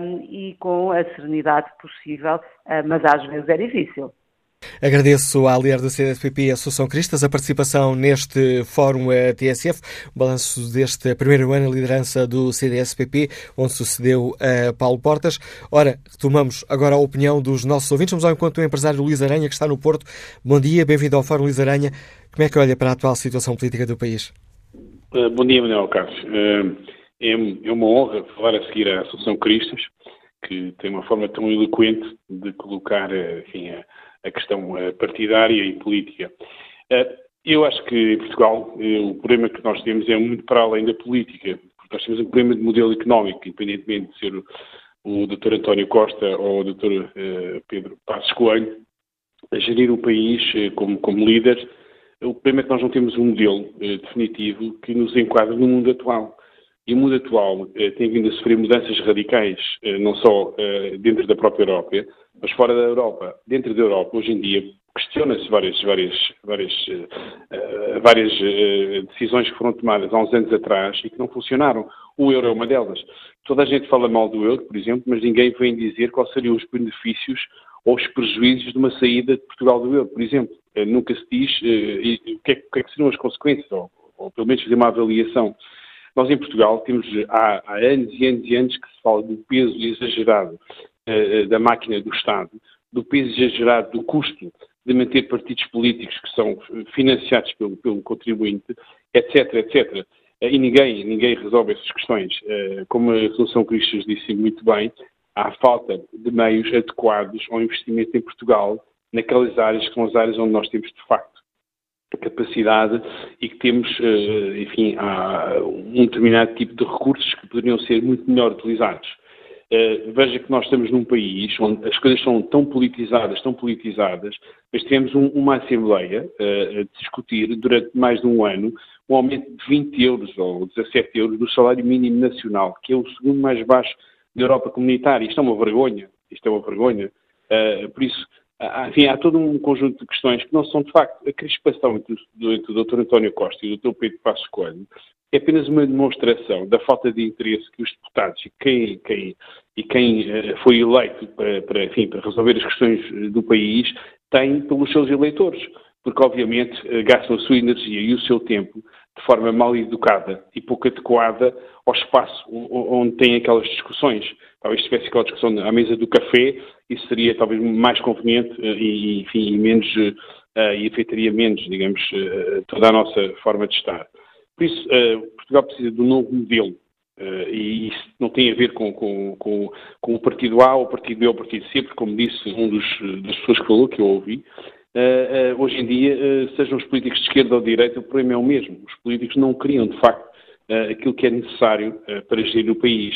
um, e com a serenidade possível, mas às vezes é difícil. Agradeço à líder do CDSPP, Associação Cristas, a participação neste Fórum eh, TSF, balanço deste primeiro ano de liderança do CDSPP, onde sucedeu a Paulo Portas. Ora, retomamos agora a opinião dos nossos ouvintes. Vamos ao encontro do empresário Luís Aranha, que está no Porto. Bom dia, bem-vindo ao Fórum Luís Aranha. Como é que olha para a atual situação política do país? Uh, bom dia, Manuel Carlos. Uh, é, é, uma honra falar a seguir à Associação Cristas, que tem uma forma tão eloquente de colocar, enfim, a a questão eh, partidária e política. Eh, eu acho que em Portugal eh, o problema que nós temos é muito para além da política, porque nós temos um problema de modelo económico, independentemente de ser o, Dr. António Costa ou o Dr. Pedro Passos Coelho, a gerir o país como, como líder. O problema é que nós não temos um modelo definitivo que nos enquadre no mundo atual. E o mundo atual tem vindo a sofrer mudanças radicais, não só dentro da própria Europa, mas fora da Europa, dentro da Europa, hoje em dia, questiona-se várias, várias, várias, uh, várias uh, decisões que foram tomadas há uns anos atrás e que não funcionaram. O euro é uma delas. Toda a gente fala mal do euro, por exemplo, mas ninguém vem dizer quais seriam os benefícios ou os prejuízos de uma saída de Portugal do euro, por exemplo. Uh, nunca se diz o que, é, que, é, que seriam as consequências, ou, ou pelo menos fazer uma avaliação. Nós em Portugal temos há, há anos e anos e anos que se fala do peso exagerado uh, da máquina do Estado, do peso exagerado do custo de manter partidos políticos que são financiados pelo, pelo contribuinte, etc, etc. E ninguém, ninguém resolve essas questões. Como a Resolução Cristas disse muito bem, há falta de meios adequados ao investimento em Portugal naquelas áreas que são as áreas onde nós temos, de facto, capacidade e que temos, enfim, um determinado tipo de recursos que poderiam ser muito melhor utilizados. Uh, veja que nós estamos num país onde as coisas são tão politizadas, tão politizadas, mas tivemos um, uma Assembleia uh, a discutir durante mais de um ano um aumento de 20 euros ou 17 euros do salário mínimo nacional, que é o segundo mais baixo da Europa comunitária. Isto é uma vergonha. Isto é uma vergonha. Por isso, enfim, há todo um conjunto de questões que não são, de facto, a crispação entre entre o Dr. António Costa e o Dr. Pedro Passos Coelho é apenas uma demonstração da falta de interesse que os deputados e quem, quem, e quem uh, foi eleito para, para, enfim, para resolver as questões do país tem pelos seus eleitores, porque obviamente eh, gastam a sua energia e o seu tempo de forma mal educada e pouco adequada ao espaço onde têm aquelas discussões. Talvez se tivesse aquela discussão à mesa do café, isso seria talvez mais conveniente eh, e, enfim, e menos, uh, e afetaria menos, digamos, uh, toda a nossa forma de estar. Por isso, uh, Portugal precisa de um novo modelo. e isso não tem a ver com, com, com, com, o partido A, o partido B ou o partido C, porque, como disse um dos, das pessoas que falou, que eu ouvi, Uh, uh, hoje em dia, uh, sejam os políticos de esquerda ou de direita, o problema é o mesmo. Os políticos não criam, de facto, aquilo que é necessário para gerir o país.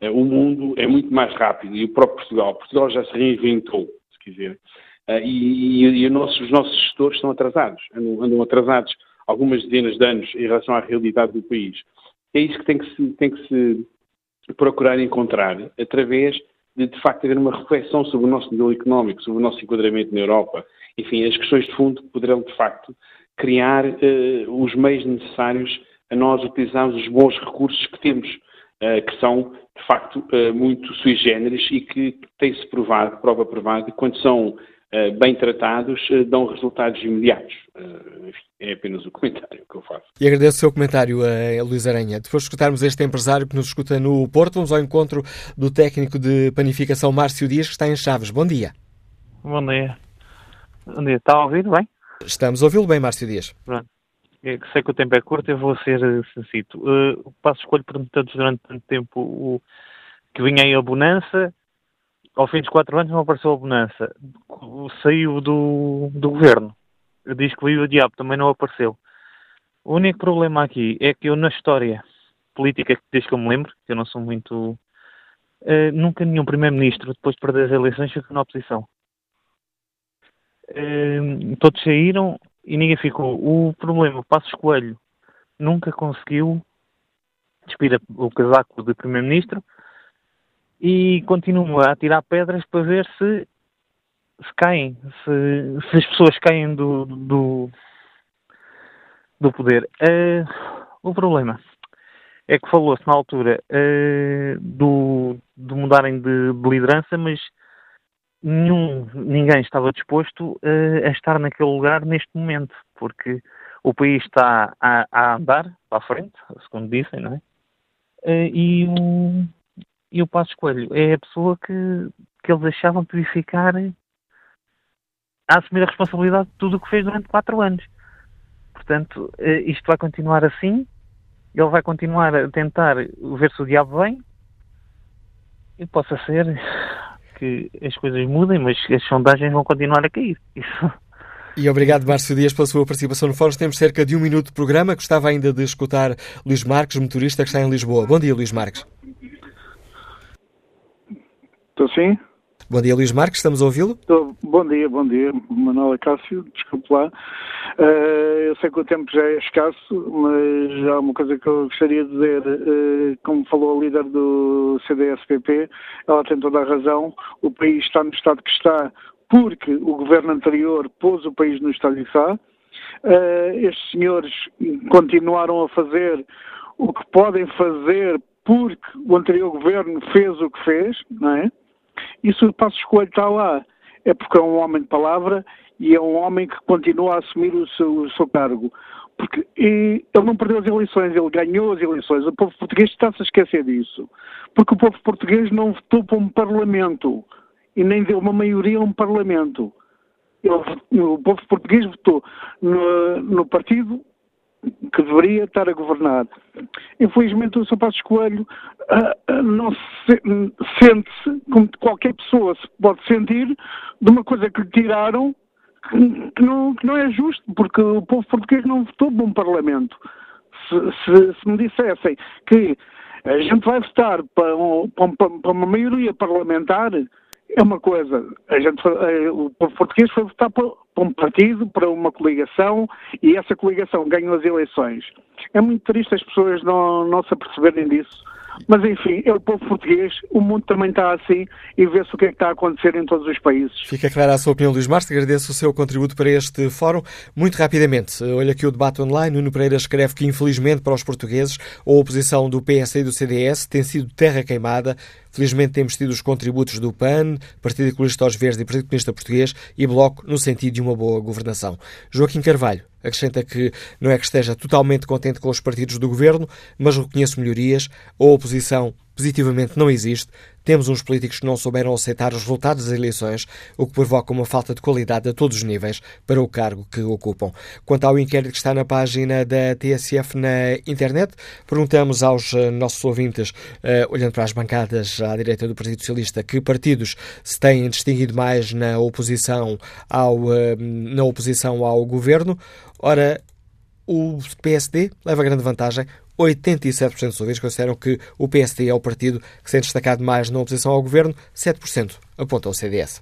o mundo é muito mais rápido e o próprio Portugal, Portugal já se reinventou, se quiser. e, e, e nossos, os nossos gestores estão atrasados, andam, andam, atrasados algumas dezenas de anos em relação à realidade do país. É isso que tem que se, tem que se procurar encontrar através de, de facto, haver uma reflexão sobre o nosso modelo económico, sobre o nosso enquadramento na Europa. Enfim, as questões de fundo poderão, de facto, criar uh, os meios necessários a nós utilizarmos os bons recursos que temos, uh, que são, de facto, uh, muito sui generis e que tem-se provado, prova provada, quando são bem tratados, dão resultados imediatos. Enfim, é apenas o comentário que eu faço. E agradeço o seu comentário, a Luís Aranha. Depois de escutarmos este empresário que nos escuta no Porto, vamos ao encontro do técnico de panificação Márcio Dias, que está em Chaves. Bom dia. Bom dia. Está a ouvir bem? Estamos a ouvi-lo bem, Márcio Dias. Pronto. Eu sei que o tempo é curto, eu vou ser sencito. Uh, passo escolho perguntantes durante tanto tempo o, que vinha aí a bonança. Ao fim dos quatro anos não apareceu a bonança. Saiu do, do governo. Diz que veio o diabo, também não apareceu. O único problema aqui é que eu, na história política, desde que eu me lembro, que eu não sou muito. Uh, nunca nenhum primeiro-ministro, depois de perder as eleições, ficou na oposição. Ehm, todos saíram e ninguém ficou. O problema, Passos Coelho nunca conseguiu despir o casaco de Primeiro-Ministro e continua a tirar pedras para ver se, se caem, se, se as pessoas caem do, do, do poder. Uh, o problema é que falou-se na altura uh, do, de mudarem de, de liderança, mas nenhum, ninguém estava disposto uh, a estar naquele lugar neste momento, porque o país está a, a andar para a frente, segundo dizem, não é? E, e o Passo Coelho é a pessoa que, que eles achavam que devia ficar a assumir a responsabilidade de tudo o que fez durante quatro anos. Portanto, uh, isto vai continuar assim, ele vai continuar a tentar ver se o diabo vem, e possa ser que as coisas mudem, mas as sondagens vão continuar a cair. Isso. E obrigado, Márcio Dias, pela sua participação no Fórum. Temos cerca de um minuto de programa. Gostava ainda de escutar Luís Marques, motorista que está em Lisboa. Bom dia, Luís Marques. Estou sim? Bom dia, Luís Marques, estamos a ouvi-lo? Bom dia, bom dia, Manuela Cássio, desculpe lá. Uh, eu sei que o tempo já é escasso, mas há uma coisa que eu gostaria de dizer. Uh, como falou a líder do CDS-PP, ela tem toda a razão. O país está no estado que está porque o governo anterior pôs o país no estado que está. Uh, estes senhores continuaram a fazer o que podem fazer porque o anterior governo fez o que fez, não é? Se o Passo Escolho está lá, é porque é um homem de palavra e é um homem que continua a assumir o seu, o seu cargo. Porque ele não perdeu as eleições, ele ganhou as eleições. O povo português está-se a esquecer disso. Porque o povo português não votou para um parlamento e nem deu uma maioria a um parlamento. Ele, o povo português votou no, no partido que deveria estar a governar. Infelizmente, o Sr. Passos Coelho uh, não se, sente-se, como qualquer pessoa se pode sentir, de uma coisa que lhe tiraram que não, que não é justo, porque o povo português não votou para um Parlamento. Se, se, se me dissessem que a gente vai votar para, um, para, uma maioria parlamentar, é uma coisa. A gente, eh, o povo português foi votar para, um partido, para uma coligação, e essa coligação ganhou as eleições. É muito triste as pessoas não, não se aperceberem disso, Mas enfim, é o povo português, o mundo também está assim e vê-se o que é que está a acontecer em todos os países. Fica clara a sua opinião, Luís Marques. Agradeço o seu contributo para este fórum. Muito rapidamente, olha aqui o debate online. Nuno Pereira escreve que, infelizmente, para os portugueses, a oposição do PS e do CDS tem sido terra queimada. Felizmente temos tido os contributos do PAN, Partido Ecologista aos Verdes e Partido Comunista Português e Bloco no sentido de uma boa governação. Joaquim Carvalho acrescenta que não é que esteja totalmente contente com os partidos do governo, mas reconhece melhorias. A oposição positivamente não existe. Temos uns políticos que não souberam aceitar os resultados das eleições, o que provoca uma falta de qualidade a todos os níveis para o cargo que ocupam. Quanto ao inquérito que está na página da TSF na internet, perguntamos aos eh, nossos ouvintes, uh, olhando para as bancadas à direita do Partido Socialista, que partidos se têm distinguido mais na oposição ao, uh, na oposição ao governo. Ora, o PSD leva grande vantagem. 87% dos ouvintes consideram que o PSD é o partido que se tem destacado mais na oposição ao governo, 7% aponta ao CDS.